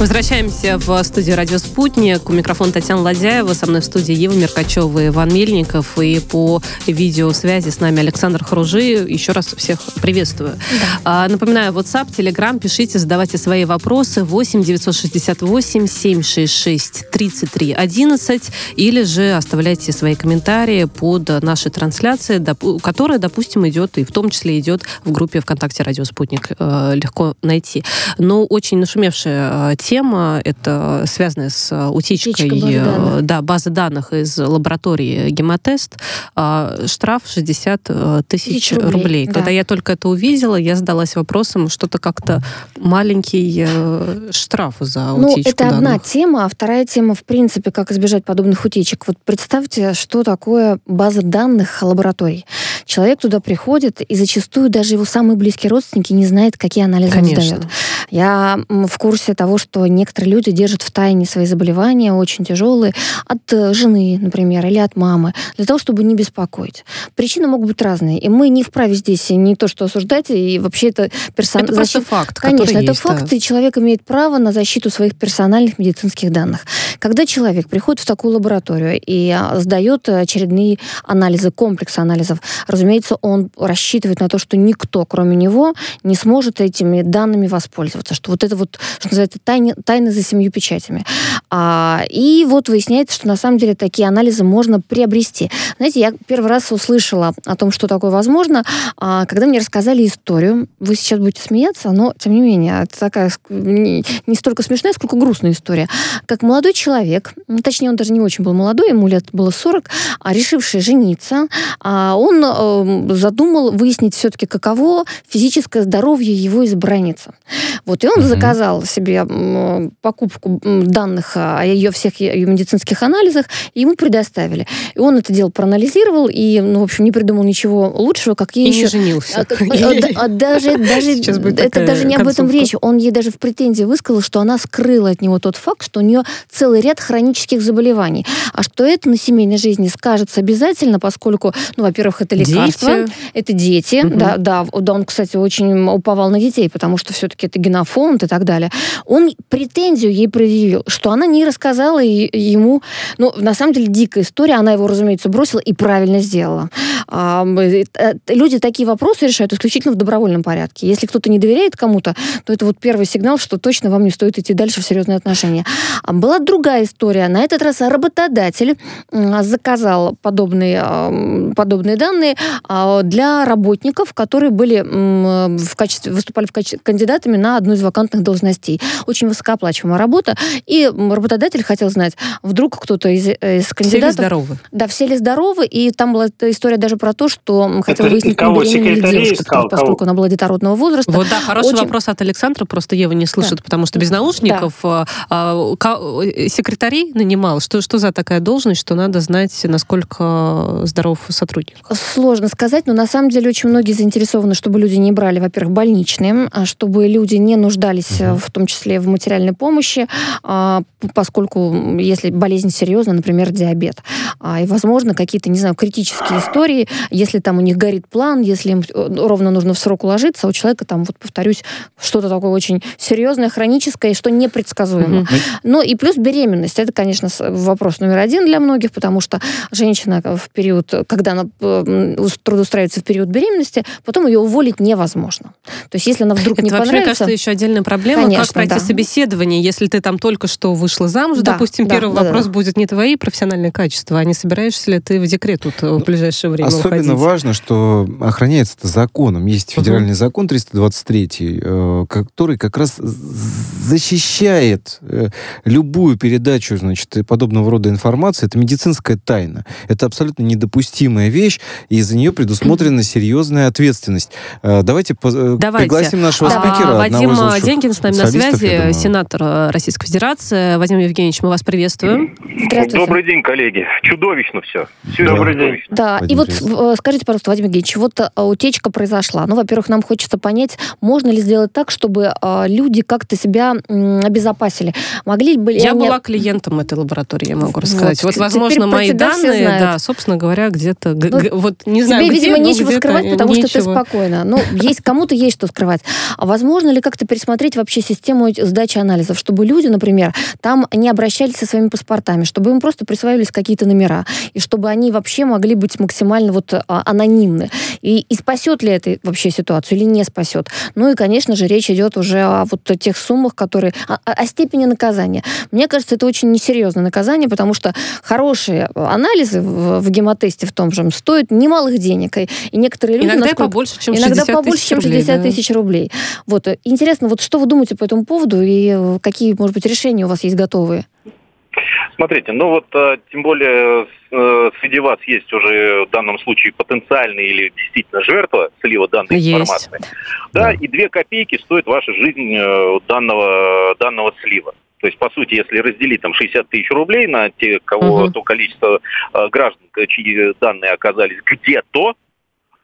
Возвращаемся в студию «Радио Спутник». У микрофона Татьяна Ладяева. Со мной в студии Ева Меркачева и Иван Мельников. И по видеосвязи с нами Александр Харужи. Еще раз всех приветствую. Да. А, напоминаю, WhatsApp, Telegram. Пишите, задавайте свои вопросы. 8 968 766 33 11. Или же оставляйте свои комментарии под нашей трансляцией, которая, допустим, идет, и в том числе идет в группе ВКонтакте «Радио Спутник». Э, легко найти. Но очень нашумевшая тема тема, это связанная с э, утечкой базы э, данных. Да, базы данных из лаборатории гемотест. А, штраф 60 э, тысяч рублей. рублей. Да. Когда я только это увидела, я задалась вопросом, что-то как-то маленький штраф за ну, утечку это данных. одна тема, а вторая тема, в принципе, как избежать подобных утечек. Вот представьте, что такое база данных лабораторий. Человек туда приходит, и зачастую даже его самые близкие родственники не знают, какие анализы Конечно. он сдает. Я в курсе того, что некоторые люди держат в тайне свои заболевания, очень тяжелые, от э, жены, например, или от мамы, для того, чтобы не беспокоить. Причины могут быть разные, и мы не вправе здесь не то, что осуждать, и вообще это персональный... Это защит... факт, Конечно, это есть, факт, да. и человек имеет право на защиту своих персональных медицинских данных. Когда человек приходит в такую лабораторию и а, сдает очередные анализы, комплекс анализов, разумеется, он рассчитывает на то, что никто, кроме него, не сможет этими данными воспользоваться, что вот это вот, что называется, тайне тайны за семью печатями. А, и вот выясняется, что на самом деле такие анализы можно приобрести. Знаете, я первый раз услышала о том, что такое возможно, а, когда мне рассказали историю. Вы сейчас будете смеяться, но тем не менее, это такая не, не столько смешная, сколько грустная история. Как молодой человек, точнее, он даже не очень был молодой, ему лет было 40, а решивший жениться, а, он э, задумал выяснить все-таки, каково физическое здоровье его избранницы. Вот, и он mm-hmm. заказал себе покупку данных о ее всех ее медицинских анализах, и ему предоставили. И он это дело проанализировал и, ну, в общем, не придумал ничего лучшего, как ей и еще... не женился. *laughs* Даже, *laughs* даже, это даже не об этом речь. Он ей даже в претензии высказал, что она скрыла от него тот факт, что у нее целый ряд хронических заболеваний. А что это на семейной жизни скажется обязательно, поскольку, ну, во-первых, это лекарства, дети. это дети. Угу. Да, да, да, он, кстати, очень уповал на детей, потому что все-таки это генофонд и так далее. Он претензию ей предъявил, что она не рассказала ему, ну, на самом деле, дикая история, она его, разумеется, бросила и правильно сделала. А, э, люди такие вопросы решают исключительно в добровольном порядке. Если кто-то не доверяет кому-то, то это вот первый сигнал, что точно вам не стоит идти дальше в серьезные отношения. А была другая история. На этот раз работодатель заказал подобные, подобные данные для работников, которые были в качестве, выступали в качестве кандидатами на одну из вакантных должностей. Очень высокооплачиваемая работа, и работодатель хотел знать, вдруг кто-то из, э, из кандидатов... Все ли здоровы? Да, все ли здоровы, и там была история даже про то, что хотел Это выяснить, кого, ли девушка, искал, поскольку кого? она была детородного возраста. Вот, да, хороший Очень... вопрос от Александра, просто Ева не слышит, да. потому что без наушников да. а, а, секретарей нанимал. Что, что за такая должность, что надо знать, насколько здоров сотрудник? Сложно сказать, но на самом деле очень многие заинтересованы, чтобы люди не брали, во-первых, больничные, а чтобы люди не нуждались угу. в том числе в материальной помощи, а, поскольку если болезнь серьезная, например, диабет, а, и, возможно, какие-то, не знаю, критические истории, если там у них горит план, если им э, ровно нужно в срок уложиться, а у человека там, вот повторюсь, что-то такое очень серьезное, хроническое, что непредсказуемо. Mm-hmm. Ну и плюс беременность. Это, конечно, вопрос номер один для многих, потому что женщина в период, когда она трудоустраивается в период беременности, потом ее уволить невозможно. То есть если она вдруг это не вообще, понравится... кажется, еще отдельная проблема, конечно, как пройти да. собеседование, если ты там только что вышла замуж, да, допустим, да, первый да, вопрос да. будет не твои профессиональные качества, а не собираешься ли ты в декрет тут в ближайшее время Особенно уходить. важно, что охраняется это законом. Есть федеральный угу. закон 323, э, который как раз защищает э, любую передачу значит, подобного рода информации. Это медицинская тайна. Это абсолютно недопустимая вещь. И и за нее предусмотрена серьезная ответственность. Давайте, Давайте. пригласим нашего да. спикера. Вадим Денькин с нами на связи, сенатор Российской Федерации. Вадим Евгеньевич, мы вас приветствуем. Здравствуйте. Добрый день, коллеги. Чудовищно все. все да. Добрый день. Да, Вадим и вот скажите, пожалуйста, Вадим Евгеньевич, вот утечка произошла. Ну, во-первых, нам хочется понять, можно ли сделать так, чтобы люди как-то себя обезопасили. Могли бы Я они... была клиентом этой лаборатории, я могу рассказать. Вот, вот возможно, мои данные, да, собственно говоря, где-то, ну, вот не знаю, Тебе, где, видимо, нечего скрывать, потому нечего. что ты спокойно. Ну, есть кому-то есть что скрывать. А возможно ли как-то пересмотреть вообще систему сдачи анализов, чтобы люди, например, там не обращались со своими паспортами, чтобы им просто присваивались какие-то номера, и чтобы они вообще могли быть максимально вот а, анонимны. И, и спасет ли это вообще ситуацию или не спасет? Ну и, конечно же, речь идет уже о вот тех суммах, которые... о, о степени наказания. Мне кажется, это очень несерьезное наказание, потому что хорошие анализы в, в гемотесте в том же стоят немалых денег. И, некоторые люди... Иногда насколько, побольше, чем 60 иногда побольше, чем 60 рублей, тысяч да. рублей. Вот. Интересно, вот что вы думаете по этому поводу и какие, может быть, решения у вас есть готовые? Смотрите, ну вот э, тем более э, среди вас есть уже в данном случае потенциальный или действительно жертва слива данной есть. информации. Да, да, и две копейки стоит ваша жизнь э, данного, данного слива. То есть, по сути, если разделить там 60 тысяч рублей на те, кого, угу. то количество граждан, чьи данные оказались где-то,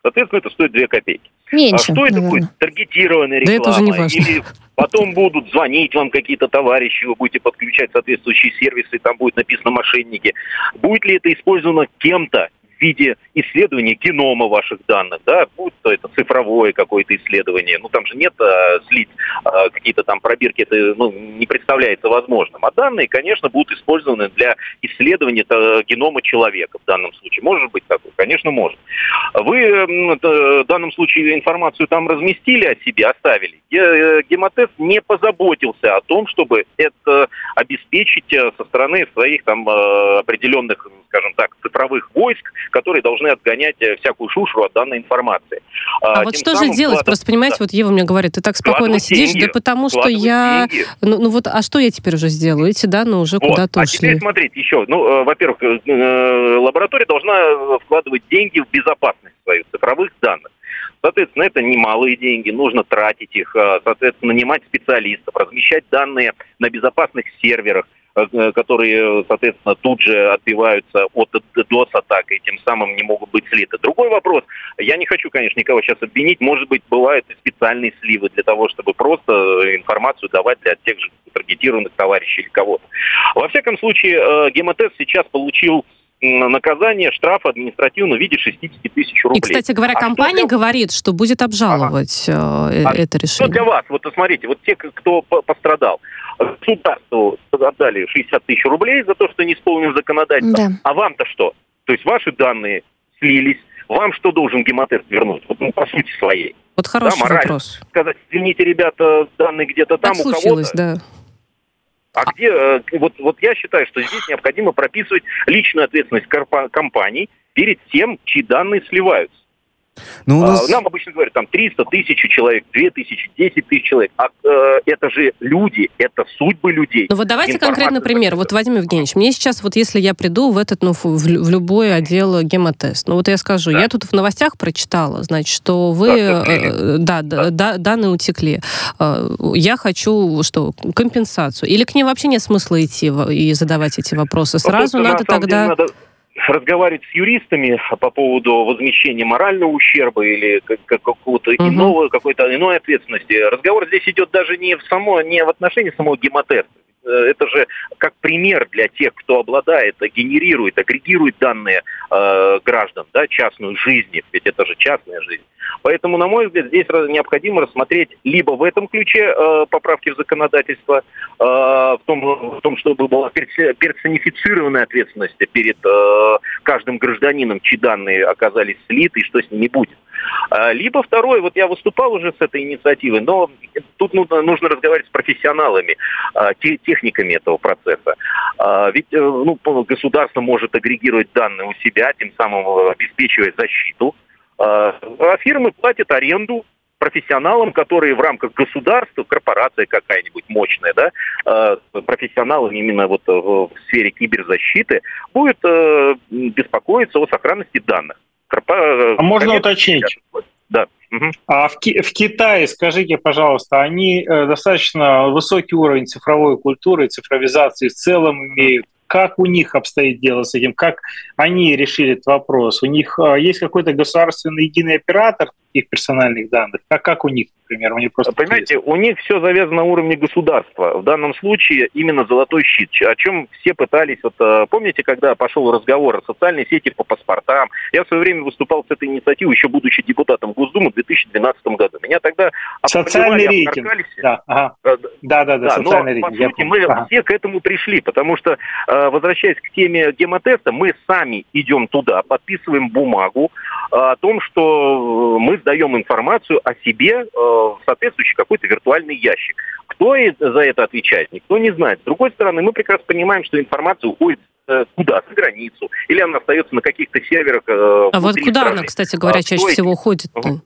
соответственно, это стоит 2 копейки. Меньше, а что это наверное. будет? Таргетированная реклама? Да это уже не важно. Или потом будут звонить вам какие-то товарищи, вы будете подключать соответствующие сервисы, там будет написано «мошенники». Будет ли это использовано кем-то в виде исследования генома ваших данных, да, будь то это цифровое какое-то исследование, ну там же нет а, слить а, какие-то там пробирки, это ну, не представляется возможным. А данные, конечно, будут использованы для исследования -то, генома человека в данном случае. Может быть такое? Конечно, может. Вы в данном случае информацию там разместили о себе, оставили. Э, гемотест не позаботился о том, чтобы это обеспечить э, со стороны своих там э, определенных, скажем так, цифровых войск, которые должны отгонять э, всякую шушеру от данной информации. А, а вот что же делать? Вклад... Просто понимаете, вот Ева мне говорит, ты так спокойно сидишь, деньги. да потому что я... Ну, ну вот, а что я теперь уже сделаю? Эти данные уже вот. куда-то а ушли. теперь смотрите еще. Ну, э, во-первых, э, лаборатория должна вкладывать деньги в безопасность своих цифровых данных. Соответственно, это немалые деньги, нужно тратить их, соответственно, нанимать специалистов, размещать данные на безопасных серверах, которые, соответственно, тут же отбиваются от DDoS-атак и тем самым не могут быть слиты. Другой вопрос. Я не хочу, конечно, никого сейчас обвинить. Может быть, бывают и специальные сливы для того, чтобы просто информацию давать для тех же таргетированных товарищей или кого-то. Во всяком случае, э, Гемотест сейчас получил наказание, штраф административно в виде 60 тысяч рублей. И, кстати говоря, а компания что для... говорит, что будет обжаловать ага. Э, это решение. Что для вас? Вот смотрите, вот те, кто пострадал, государству отдали 60 тысяч рублей за то, что не исполнил законодательство. Да. А вам-то что? То есть ваши данные слились, вам что должен гемотест вернуть? Вот, ну, по сути своей. Вот хороший да, вопрос. Сказать, извините, ребята, данные где-то там так у кого-то. да. А где, э, вот, вот я считаю, что здесь необходимо прописывать личную ответственность компаний перед тем, чьи данные сливаются. Ну, у а, нас... Нам обычно говорят, там 300 тысяч человек, 2 тысячи, 10 тысяч человек. А э, это же люди, это судьбы людей. Ну вот давайте конкретный пример. Вот, Вадим Евгеньевич, мне сейчас, вот если я приду в этот, ну, в, в любой отдел гемотест, ну вот я скажу, да. я тут в новостях прочитала, значит, что вы, э, да, да, да, данные утекли. Э, я хочу, что, компенсацию. Или к ним вообще нет смысла идти и задавать эти вопросы? Сразу надо тогда... Надо разговаривать с юристами по поводу возмещения морального ущерба или какого-то угу. иного, какой-то иной ответственности. Разговор здесь идет даже не в само, не в отношении самого гемотеста. Э, это же как пример для тех, кто обладает, генерирует, агрегирует данные э, граждан, да, частную жизнь, ведь это же частная жизнь. Поэтому, на мой взгляд, здесь необходимо рассмотреть либо в этом ключе э, поправки в законодательство, э, в, том, в том, чтобы была персонифицированная ответственность перед э, каждым гражданином, чьи данные оказались слиты и что с ними будет. Э, либо второе, вот я выступал уже с этой инициативой, но тут нужно, нужно разговаривать с профессионалами, э, техниками этого процесса. Э, ведь ну, государство может агрегировать данные у себя, тем самым обеспечивая защиту а, а фирмы платят аренду профессионалам, которые в рамках государства, корпорация какая-нибудь мощная, да, а, профессионалам именно вот в сфере киберзащиты, будет э, беспокоиться о сохранности данных. А можно Конечно, уточнить? Да. Угу. А в, в Китае, скажите, пожалуйста, они э, достаточно высокий уровень цифровой культуры, цифровизации в целом имеют? Как у них обстоит дело с этим? Как они решили этот вопрос? У них э, есть какой-то государственный единый оператор, их персональных данных? Как, как у них, например? Мне просто Понимаете, интересно. у них все завязано на уровне государства. В данном случае именно золотой щит, о чем все пытались. Вот, э, помните, когда пошел разговор о социальной сети по паспортам? Я в свое время выступал с этой инициативой, еще будучи депутатом Госдумы в 2012 году. Меня тогда Социальный рейтинг. Да, ага. Э, да, да, да, да социальный но, рейтинг. По сути, мы ага. все к этому пришли, потому что, э, возвращаясь к теме гемотеста, мы сами идем туда, подписываем бумагу о том, что мы сдаем информацию о себе э, в соответствующий какой-то виртуальный ящик. Кто за это отвечает, никто не знает. С другой стороны, мы прекрасно понимаем, что информация уходит э, куда? За границу. Или она остается на каких-то серверах. Э, а вот куда страны. она, кстати говоря, а, чаще всего уходит? -то?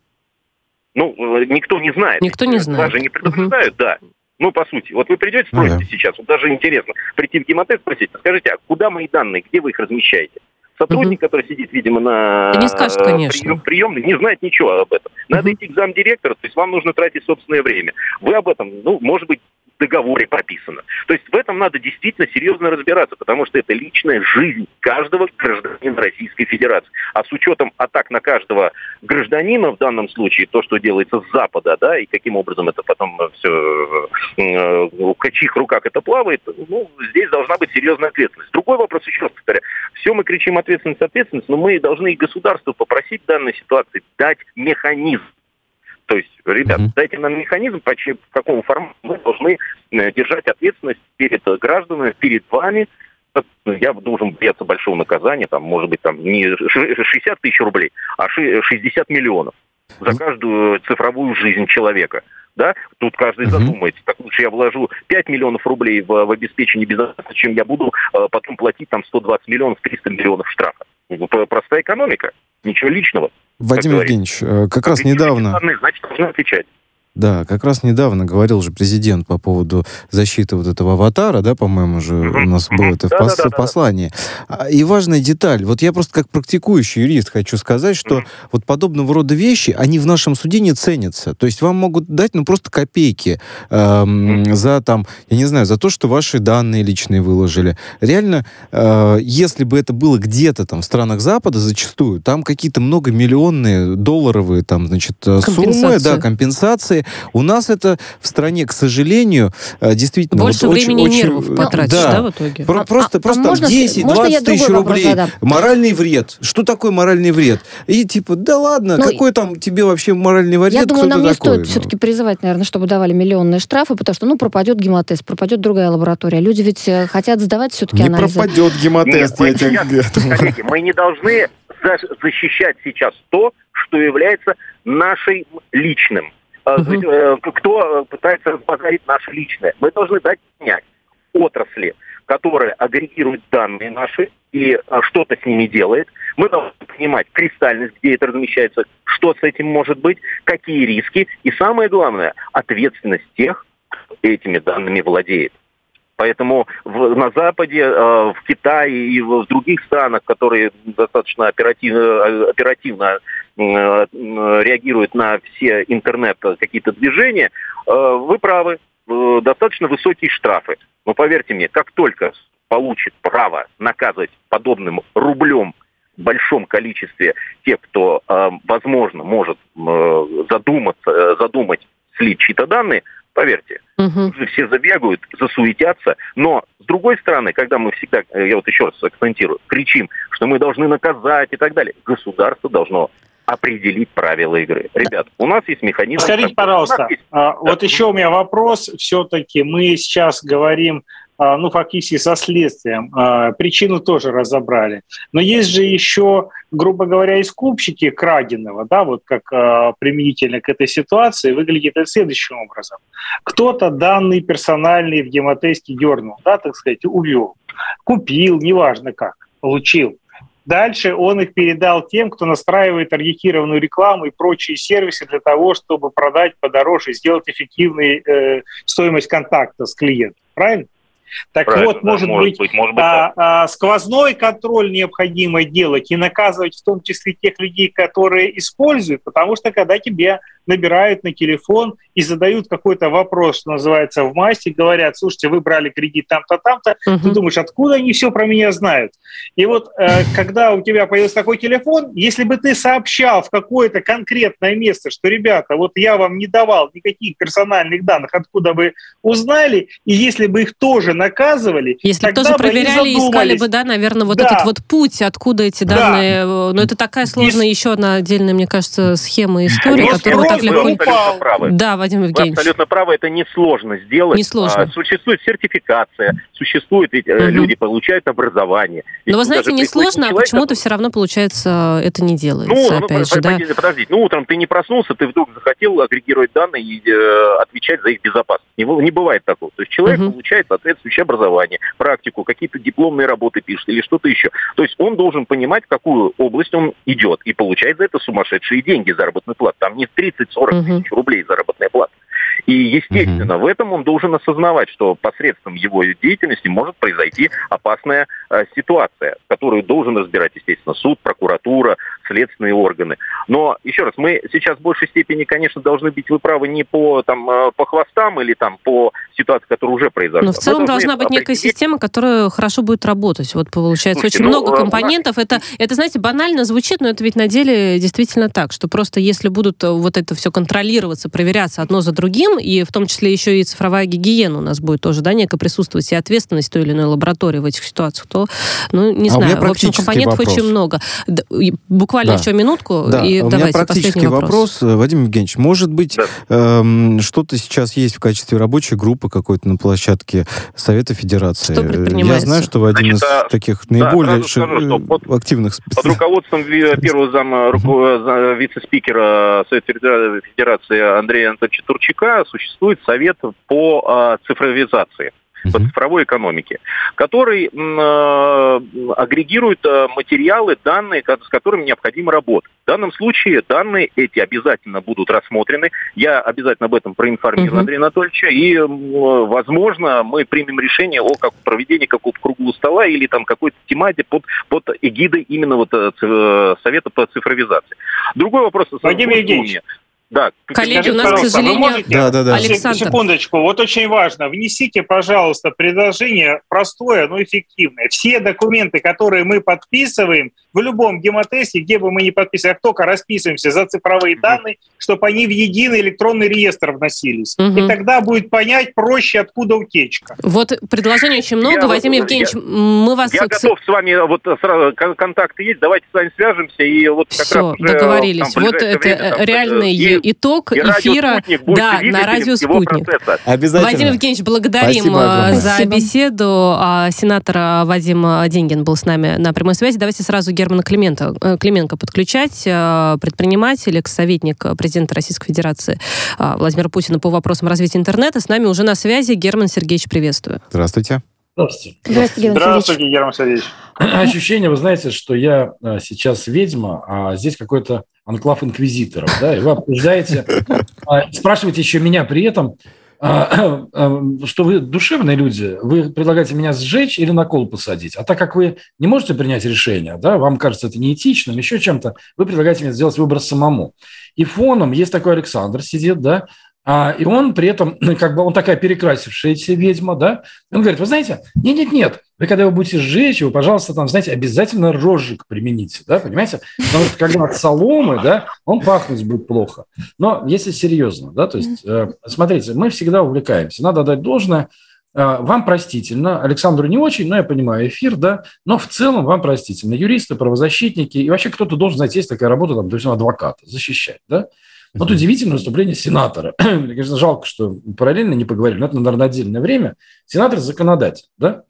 Ну, никто не знает. Никто не знает. Даже не предупреждают, угу. да. Ну, по сути. Вот вы придете, спросите ну, да. сейчас, вот даже интересно, прийти в гемотест, спросить, скажите, а куда мои данные, где вы их размещаете? Сотрудник, угу. который сидит, видимо, на не скажет, конечно. Прием, приемной, не знает ничего об этом. Надо угу. идти к замдиректора, то есть вам нужно тратить собственное время. Вы об этом, ну, может быть, договоре прописано. То есть в этом надо действительно серьезно разбираться, потому что это личная жизнь каждого гражданина Российской Федерации. А с учетом атак на каждого гражданина в данном случае, то, что делается с Запада, да, и каким образом это потом все, э, в чьих руках это плавает, ну, здесь должна быть серьезная ответственность. Другой вопрос, еще раз повторяю, все мы кричим ответственность, ответственность, но мы должны и государство попросить в данной ситуации дать механизм то есть, ребят, mm-hmm. дайте нам механизм, по, в каком формате мы должны э, держать ответственность перед гражданами, перед вами. Я должен бояться большого наказания, там, может быть, там не 60 тысяч рублей, а 60 миллионов за каждую цифровую жизнь человека. Да? Тут каждый uh-huh. задумается, так лучше я вложу 5 миллионов рублей в, в обеспечение безопасности, чем я буду э, потом платить там 120 миллионов, 300 миллионов штрафа. Простая экономика, ничего личного. Вадим Евгеньевич, э, как раз недавно... Значит, должны отвечать. Да, как раз недавно говорил же президент по поводу защиты вот этого аватара, да, по-моему же у нас было это в, пос- в послании. Да. И важная деталь, вот я просто как практикующий юрист хочу сказать, что вот подобного рода вещи, они в нашем суде не ценятся. То есть вам могут дать, ну, просто копейки эм, за там, я не знаю, за то, что ваши данные личные выложили. Реально, э, если бы это было где-то там в странах Запада, зачастую, там какие-то многомиллионные долларовые там, значит, э, суммы, да, компенсации, у нас это в стране, к сожалению, э, действительно... Больше вот времени очень, и нервов очень, потратишь, да, да, в итоге? Про, просто а, просто а можно, 10-20 тысяч рублей. Задам? Моральный вред. Что такое моральный вред? И типа, да ладно, ну, какой там тебе вообще моральный вред? Я думаю, нам не такой, стоит ну. все-таки призывать, наверное, чтобы давали миллионные штрафы, потому что, ну, пропадет гемотест, пропадет другая лаборатория. Люди ведь э, хотят сдавать все-таки не анализы. Не пропадет гемотест, Нет, я тебе... Мы не должны защищать сейчас то, что является нашей личным. Uh-huh. Кто пытается разбазарить наше личное. Мы должны дать понять отрасли, которая агрегирует данные наши и э, что-то с ними делает. Мы должны понимать кристальность, где это размещается, что с этим может быть, какие риски и самое главное, ответственность тех, кто этими данными владеет. Поэтому в, на Западе, э, в Китае и в, в других странах, которые достаточно оперативно, оперативно Э, реагирует на все интернет какие-то движения, э, вы правы, э, достаточно высокие штрафы. Но поверьте мне, как только получит право наказывать подобным рублем большом количестве тех, кто, возможно, может задуматься, задумать слить чьи-то данные, поверьте, угу. все забегают, засуетятся. Но, с другой стороны, когда мы всегда, я вот еще раз акцентирую, кричим, что мы должны наказать и так далее, государство должно определить правила игры. Ребят, у нас есть механизм... Скажите, пожалуйста, есть... А, вот еще у меня вопрос. Все-таки мы сейчас говорим ну, фактически со следствием. А, причину тоже разобрали. Но есть же еще, грубо говоря, искупщики краденого, да, вот как применительно к этой ситуации, выглядит это следующим образом. Кто-то данный персональный в гемотесте дернул, да, так сказать, увел, купил, неважно как, получил. Дальше он их передал тем, кто настраивает таргетированную рекламу и прочие сервисы для того, чтобы продать подороже, сделать эффективную э, стоимость контакта с клиентом. Правильно? Так Правильно, вот, может, да, быть, быть, может быть а, а, сквозной контроль необходимо делать и наказывать в том числе тех людей, которые используют, потому что когда тебе набирают на телефон и задают какой-то вопрос, что называется, в массе, говорят, слушайте, вы брали кредит там-то, там-то, угу. ты думаешь, откуда они все про меня знают? И вот э, когда у тебя появился такой телефон, если бы ты сообщал в какое-то конкретное место, что, ребята, вот я вам не давал никаких персональных данных, откуда вы узнали, и если бы их тоже наказывали, если бы тоже проверяли, искали бы, да, наверное, вот да. этот вот путь, откуда эти данные, да. Э, но это такая сложная и... еще одна отдельная, мне кажется, схема истории, которую так легко... Абсолютно правы. Да, Вадим Евгеньевич. Вы абсолютно правы, это несложно сделать. Несложно. А, существует сертификация, существует, ведь угу. люди получают образование. Но вы знаете, несложно, а почему-то все равно, получается, это не делается, ну, ну опять ну, же, да? Подождите, ну, утром ты не проснулся, ты вдруг захотел агрегировать данные и э, отвечать за их безопасность. Не, не бывает такого. То есть человек угу. получает соответствующее образование, практику, какие-то дипломные работы пишет или что-то еще. То есть он должен понимать, в какую область он идет, и получает за это сумасшедшие деньги заработной платы. Там не 30-40 угу. тысяч рублей заработная плата. И, естественно, угу. в этом он должен осознавать, что посредством его деятельности может произойти опасная э, ситуация, которую должен разбирать, естественно, суд, прокуратура, следственные органы. Но, еще раз, мы сейчас в большей степени, конечно, должны быть, вы правы, не по, там, э, по хвостам или там, по ситуации, которая уже произошла. Но в целом должна быть определить... некая система, которая хорошо будет работать. Вот получается Слушайте, очень ну, много э, компонентов. Это, это, знаете, банально звучит, но это ведь на деле действительно так, что просто если будут вот это все контролироваться, проверяться одно за другим, и в том числе еще и цифровая гигиена у нас будет тоже, да, некая присутствовать и ответственность той или иной лаборатории в этих ситуациях, то, ну, не а знаю, в общем, компонентов вопрос. очень много. Буквально да. еще минутку, да. и у давайте меня практический вопрос. вопрос. Вадим Евгеньевич, может быть, да. эм, что-то сейчас есть в качестве рабочей группы какой-то на площадке Совета Федерации? Что предпринимается? Я знаю, что вы один Значит, из а, таких наиболее да, скажу, что под, активных Под руководством первого зама вице-спикера Совета Федерации Андрея Анатольевича Турчака существует совет по а, цифровизации по цифровой экономике, который э, агрегирует э, материалы, данные, с которыми необходимо работать. В данном случае данные эти обязательно будут рассмотрены. Я обязательно об этом проинформирую uh-huh. Андрея Анатольевича. И, э, возможно, мы примем решение о как, проведении какого-то круглого стола или там какой-то тематики под, под эгидой именно вот, э, Совета по цифровизации. Другой вопрос. Владимир Евгеньевич, да. Коллеги, у нас, к сожалению... Можете... Да, да, да. Александр. Секундочку. Вот очень важно. Внесите, пожалуйста, предложение простое, но эффективное. Все документы, которые мы подписываем, в любом гемотесте, где бы мы ни подписывали, как только расписываемся за цифровые данные, чтобы они в единый электронный реестр вносились. mm И тогда будет понять проще, откуда утечка. Вот предложений очень много. Я, Вадим Евгеньевич, я, мы вас... Я готов с вами, вот сразу контакты есть, давайте с вами свяжемся. И вот как Все, раз уже, договорились. Там, вот это время, там, реальный и, итог и эфира да, на радио «Спутник». Обязательно. Вадим Евгеньевич, благодарим э, за беседу. А, сенатор Вадим Деньгин был с нами на прямой связи. Давайте сразу Германа Климента, э, Клименко подключать, э, предприниматель, экс-советник президента Российской Федерации э, Владимира Путина по вопросам развития интернета. С нами уже на связи Герман Сергеевич, приветствую. Здравствуйте. Здравствуйте. Здравствуйте, Герман Здравствуйте, Герман Сергеевич. *clears throat* Ощущение, вы знаете, что я сейчас ведьма, а здесь какой-то анклав инквизиторов, да, и вы обсуждаете, *laughs* спрашиваете еще меня при этом, *clears throat* что вы душевные люди, вы предлагаете меня сжечь или на кол посадить. А так как вы не можете принять решение, да, вам кажется это неэтичным, еще чем-то, вы предлагаете мне сделать выбор самому. И фоном есть такой Александр сидит, да, а, и он при этом, *clears throat* как бы он такая перекрасившаяся ведьма, да, он говорит, вы знаете, нет-нет-нет, вы когда вы будете сжечь, вы, пожалуйста, там, знаете, обязательно розжиг примените, да, понимаете? Потому что когда от соломы, да, он пахнуть будет плохо. Но если серьезно, да, то есть, э, смотрите, мы всегда увлекаемся, надо дать должное, э, вам простительно, Александру не очень, но я понимаю эфир, да, но в целом вам простительно. Юристы, правозащитники и вообще кто-то должен, знаете, есть такая работа, там, допустим, адвоката, защищать, да. Вот удивительное выступление сенатора. *clears throat* Мне, конечно, жалко, что параллельно не поговорили, но это, наверное, отдельное время. Сенатор – законодатель, да?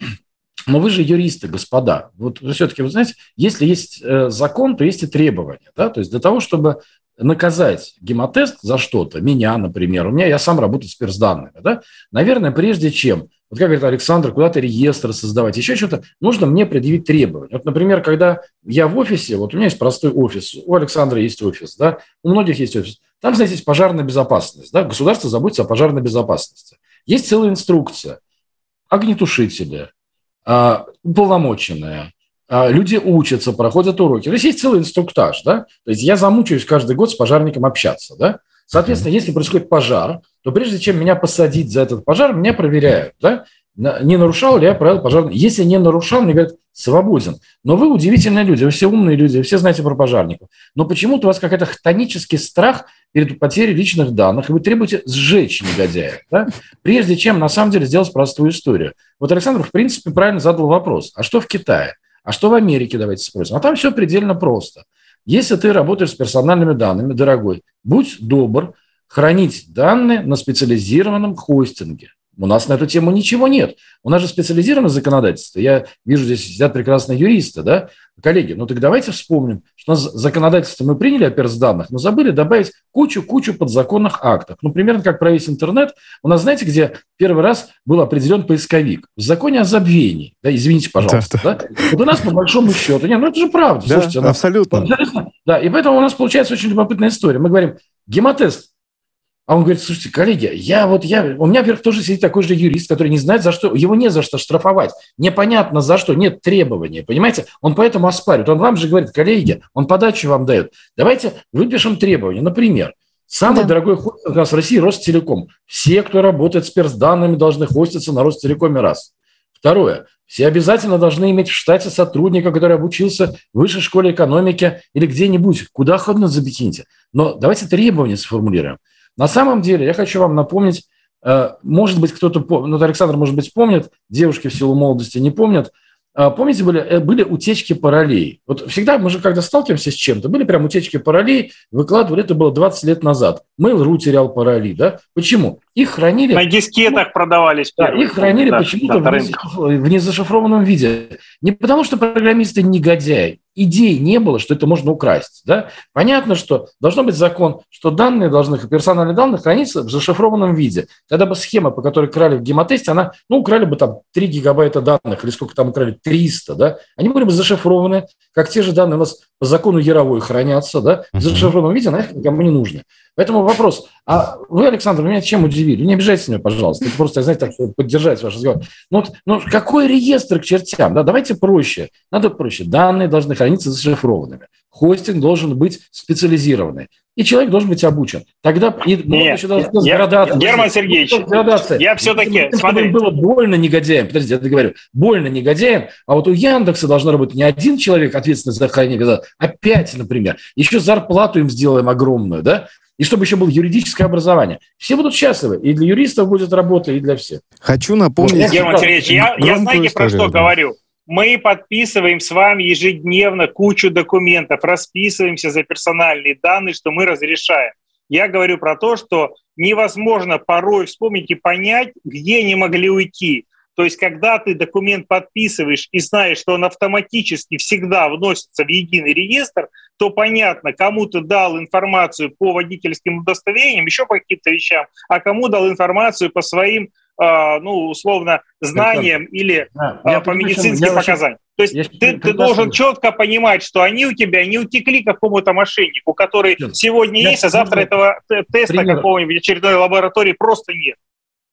Но вы же юристы, господа. Вот все-таки, вы знаете, если есть э, закон, то есть и требования. Да? То есть для того, чтобы наказать гемотест за что-то, меня, например, у меня, я сам работаю с персданными, да? наверное, прежде чем вот как говорит Александр, куда-то реестр создавать, еще что-то, нужно мне предъявить требования. Вот, например, когда я в офисе, вот у меня есть простой офис, у Александра есть офис, да, у многих есть офис. Там, знаете, есть пожарная безопасность, да, государство заботится о пожарной безопасности. Есть целая инструкция. огнетушители, а, уполномоченные, а, люди учатся, проходят уроки. То есть есть целый инструктаж, да? То есть я замучаюсь каждый год с пожарником общаться, да? Соответственно, если происходит пожар, то прежде чем меня посадить за этот пожар, меня проверяют, да? Не нарушал ли я правила пожарного? Если не нарушал, мне говорят, свободен. Но вы удивительные люди, вы все умные люди, вы все знаете про пожарников. Но почему-то у вас какой-то хтонический страх перед потерей личных данных, и вы требуете сжечь негодяя, да? прежде чем на самом деле сделать простую историю. Вот Александр, в принципе, правильно задал вопрос. А что в Китае? А что в Америке, давайте спросим. А там все предельно просто. Если ты работаешь с персональными данными, дорогой, будь добр хранить данные на специализированном хостинге. У нас на эту тему ничего нет. У нас же специализированное законодательство. Я вижу, здесь сидят прекрасные юристы, да? Коллеги, ну так давайте вспомним, что у нас законодательство мы приняли о персданных, но забыли добавить кучу-кучу подзаконных актов. Ну, примерно как про весь интернет. У нас, знаете, где первый раз был определен поисковик? В законе о забвении. Да, извините, пожалуйста. Да, да. Да? Вот у нас, по большому счету, нет, ну это же правда. Да, Слушайте, абсолютно. Да, и поэтому у нас получается очень любопытная история. Мы говорим, гемотест а он говорит, слушайте, коллеги, я вот, я, у меня вверх тоже сидит такой же юрист, который не знает, за что, его не за что штрафовать. Непонятно за что, нет требований, понимаете? Он поэтому оспаривает. Он вам же говорит, коллеги, он подачу вам дает. Давайте выпишем требования. Например, самый да. дорогой хостинг у нас в России – Ростелеком. Все, кто работает с персданными, должны хоститься на Ростелекоме раз. Второе. Все обязательно должны иметь в штате сотрудника, который обучился в высшей школе экономики или где-нибудь, куда ходно забекиньте. Но давайте требования сформулируем. На самом деле, я хочу вам напомнить, э, может быть, кто-то, ну, Александр, может быть, помнит, девушки в силу молодости не помнят, а, Помните, были, э, были утечки параллелей? Вот всегда мы же, когда сталкиваемся с чем-то, были прям утечки параллелей, выкладывали, это было 20 лет назад. Mail.ru терял параллели, да? Почему? Их хранили... На дискетах продавались. Да, их хранили да, почему-то да, в незашифрованном виде. Не потому, что программисты негодяи, идей не было, что это можно украсть. Да? Понятно, что должно быть закон, что данные должны, персональные данные храниться в зашифрованном виде. Тогда бы схема, по которой крали в гемотесте, она, ну, украли бы там 3 гигабайта данных, или сколько там украли, 300, да? Они были бы зашифрованы, как те же данные у нас по закону Яровой хранятся, да, в зашифрованном виде, она их никому не нужна. Поэтому вопрос, а вы, Александр, меня чем удивили? Не обижайтесь меня, пожалуйста, это просто, знаете, так, чтобы поддержать ваш разговор. Ну, ну, какой реестр к чертям? Да, давайте проще. Надо проще. Данные должны храниться зашифрованными. Хостинг должен быть специализированный. И человек должен быть обучен. Тогда и Нет, еще должна я, градация. Герман Сергеевич, градация. я все-таки, смотри. Было больно негодяем, подождите, я говорю, больно негодяем, а вот у Яндекса должна работать не один человек, ответственный за хранение, а пять, например. Еще зарплату им сделаем огромную, да? И чтобы еще было юридическое образование. Все будут счастливы. И для юристов будет работа, и для всех. Хочу напомнить... Герман Сергеевич, я, я знаете, историю, про что да. говорю? Мы подписываем с вами ежедневно кучу документов, расписываемся за персональные данные, что мы разрешаем. Я говорю про то, что невозможно порой вспомнить и понять, где они могли уйти. То есть, когда ты документ подписываешь и знаешь, что он автоматически всегда вносится в единый реестр, то понятно, кому ты дал информацию по водительским удостоверениям, еще по каким-то вещам, а кому дал информацию по своим, э, ну, условно, знаниям или да, э, по медицинским показаниям. То есть я ты, ты должен четко понимать, что они у тебя не утекли какому-то мошеннику, который Нет. сегодня я есть, а завтра этого теста какого-нибудь очередной лаборатории просто нет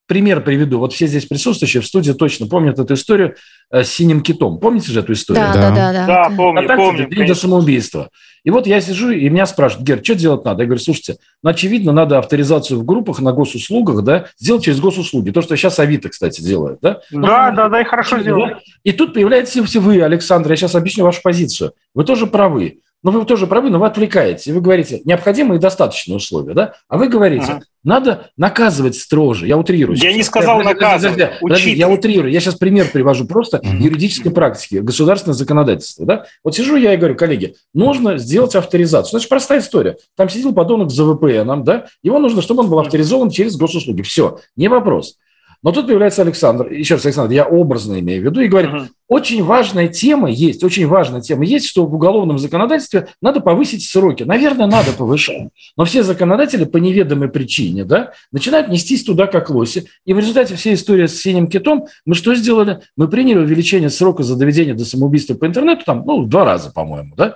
пример приведу. Вот все здесь присутствующие в студии точно помнят эту историю э, с синим китом. Помните же эту историю? Да, да, да. Да, да помню, а помню. День до самоубийства. И вот я сижу, и меня спрашивают, Гер, что делать надо? Я говорю, слушайте, ну, очевидно, надо авторизацию в группах на госуслугах, да, сделать через госуслуги. То, что сейчас Авито, кстати, делает, да? Да, да, да, и хорошо делают. И тут появляетесь вы, Александр, я сейчас объясню вашу позицию. Вы тоже правы. Но вы тоже правы, но вы отвлекаете. Вы говорите, необходимые и достаточные условия, да? А вы говорите, ага. надо наказывать строже. Я утрирую. Я сейчас. не сказал наказывать. Подожди, я утрирую. Я сейчас пример привожу просто ага. юридической практики, государственное законодательство, да? Вот сижу я и говорю, коллеги, нужно сделать авторизацию. Значит, простая история. Там сидел подонок за VPN, да? Его нужно, чтобы он был авторизован через госуслуги. Все, не вопрос. Но тут появляется Александр, еще раз, Александр, я образно имею в виду, и говорит, uh-huh. очень важная тема есть, очень важная тема есть, что в уголовном законодательстве надо повысить сроки. Наверное, надо повышать. Но все законодатели по неведомой причине да, начинают нестись туда, как лоси. И в результате всей истории с синим китом мы что сделали? Мы приняли увеличение срока за доведение до самоубийства по интернету, там, ну, два раза, по-моему, да?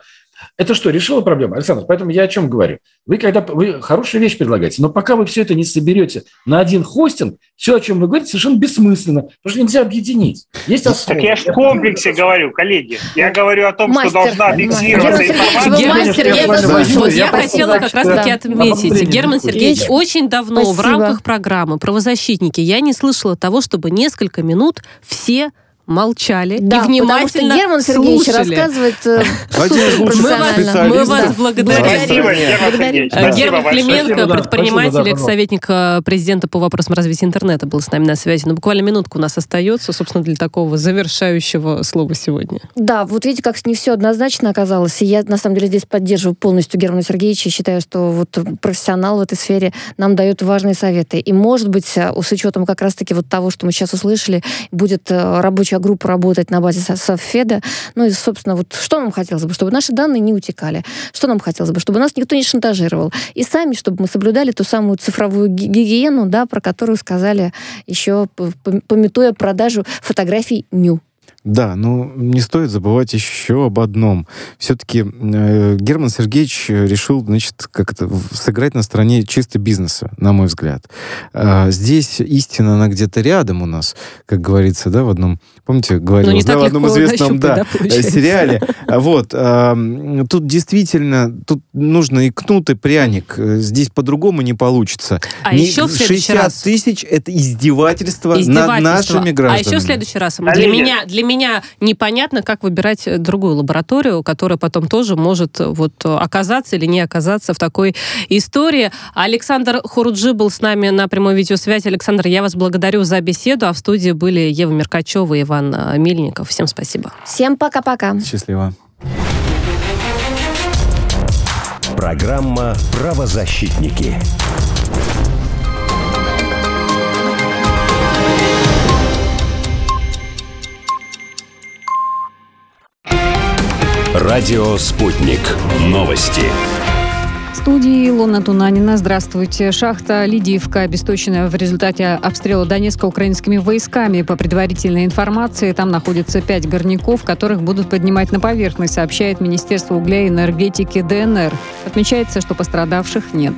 Это что, решило проблему? Александр, поэтому я о чем говорю? Вы когда вы хорошую вещь предлагаете, но пока вы все это не соберете на один хостинг, все, о чем вы говорите, совершенно бессмысленно, потому что нельзя объединить. Есть основы. Так я же в комплексе говорю, коллеги. Я говорю о том, мастер, что должна объективироваться информация. я хотела как раз-таки отметить. Герман Сергеевич, очень давно в рамках программы «Правозащитники» я не слышала того, чтобы несколько минут все молчали да, и внимательно Герман Сергеевич слушали. рассказывает э, *laughs* мы, мы вас благодарим. Герман Клименко, предприниматель, экс-советник э, президента по вопросам развития интернета, был с нами на связи. Но буквально минутку у нас остается, собственно, для такого завершающего слова сегодня. Да, вот видите, как не все однозначно оказалось. И я, на самом деле, здесь поддерживаю полностью Германа Сергеевича. Считаю, что вот профессионал в этой сфере нам дает важные советы. И, может быть, э, с учетом как раз-таки вот того, что мы сейчас услышали, будет рабочая группа работать на базе Софеда. Ну и, собственно, вот что нам хотелось бы? Чтобы наши данные не утекали. Что нам хотелось бы? Чтобы нас никто не шантажировал. И сами, чтобы мы соблюдали ту самую цифровую гигиену, да, про которую сказали еще, пометуя продажу фотографий ню. Да, ну не стоит забывать еще об одном. Все-таки э, Герман Сергеевич решил, значит, как-то сыграть на стороне чисто бизнеса, на мой взгляд. Э, здесь истина, она где-то рядом у нас, как говорится, да, в одном, помните, говорил, ну, да, в одном известном да, да, сериале. Вот, э, тут действительно, тут нужно и кнут, и пряник. Здесь по-другому не получится. А не, еще в 60 раз... тысяч это издевательство, издевательство над нашими гражданами. А еще в следующий раз для меня, для меня непонятно, как выбирать другую лабораторию, которая потом тоже может вот оказаться или не оказаться в такой истории. Александр Хуруджи был с нами на прямой видеосвязи. Александр, я вас благодарю за беседу. А в студии были Ева Меркачева и Иван э, Мельников. Всем спасибо. Всем пока-пока. Счастливо. Программа «Правозащитники». Радио «Спутник». Новости. Студии Илона Тунанина. Здравствуйте. Шахта Лидиевка обесточена в результате обстрела Донецка украинскими войсками. По предварительной информации, там находится пять горняков, которых будут поднимать на поверхность, сообщает Министерство угля и энергетики ДНР. Отмечается, что пострадавших нет.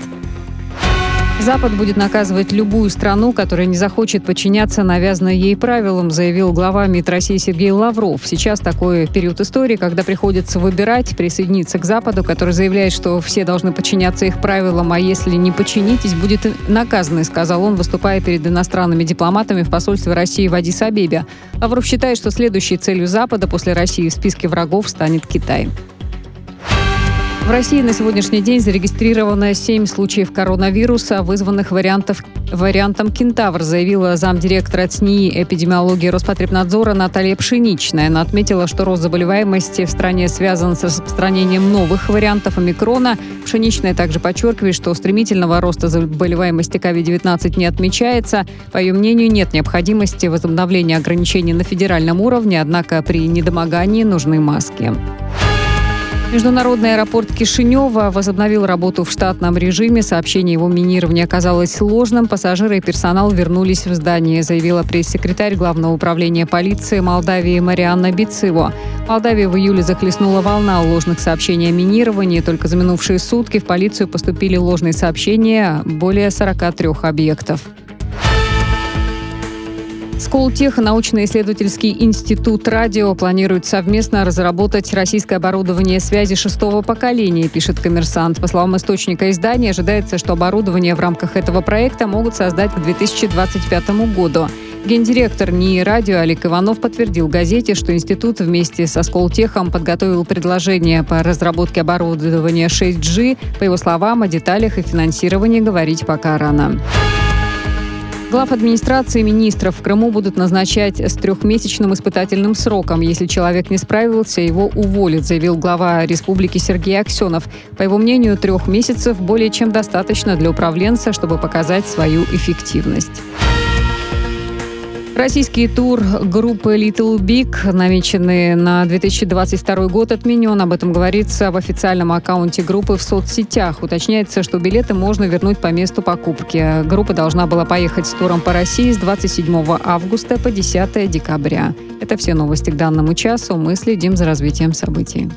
Запад будет наказывать любую страну, которая не захочет подчиняться навязанным ей правилам, заявил глава МИД России Сергей Лавров. Сейчас такой период истории, когда приходится выбирать, присоединиться к Западу, который заявляет, что все должны подчиняться их правилам, а если не подчинитесь, будет наказаны, сказал он, выступая перед иностранными дипломатами в посольстве России в Адис-Абебе. Лавров считает, что следующей целью Запада после России в списке врагов станет Китай. В России на сегодняшний день зарегистрировано 7 случаев коронавируса, вызванных вариантов, вариантом кентавр, заявила замдиректора ЦНИ эпидемиологии Роспотребнадзора Наталья Пшеничная. Она отметила, что рост заболеваемости в стране связан с распространением новых вариантов омикрона. Пшеничная также подчеркивает, что стремительного роста заболеваемости COVID-19 не отмечается. По ее мнению, нет необходимости возобновления ограничений на федеральном уровне, однако при недомогании нужны маски. Международный аэропорт Кишинева возобновил работу в штатном режиме. Сообщение его минирования оказалось сложным. Пассажиры и персонал вернулись в здание, заявила пресс-секретарь Главного управления полиции Молдавии Марианна Бицево. В Молдавии в июле захлестнула волна ложных сообщений о минировании. Только за минувшие сутки в полицию поступили ложные сообщения более 43 объектов. Сколтех, научно-исследовательский институт радио планирует совместно разработать российское оборудование связи шестого поколения, пишет коммерсант. По словам источника издания, ожидается, что оборудование в рамках этого проекта могут создать к 2025 году. Гендиректор НИИ «Радио» Олег Иванов подтвердил газете, что институт вместе со Сколтехом подготовил предложение по разработке оборудования 6G. По его словам, о деталях и финансировании говорить пока рано. Глав администрации министров в Крыму будут назначать с трехмесячным испытательным сроком. Если человек не справился, его уволят, заявил глава республики Сергей Аксенов. По его мнению, трех месяцев более чем достаточно для управленца, чтобы показать свою эффективность. Российский тур группы Little Big, намеченный на 2022 год, отменен. Об этом говорится в официальном аккаунте группы в соцсетях. Уточняется, что билеты можно вернуть по месту покупки. Группа должна была поехать с туром по России с 27 августа по 10 декабря. Это все новости к данному часу. Мы следим за развитием событий.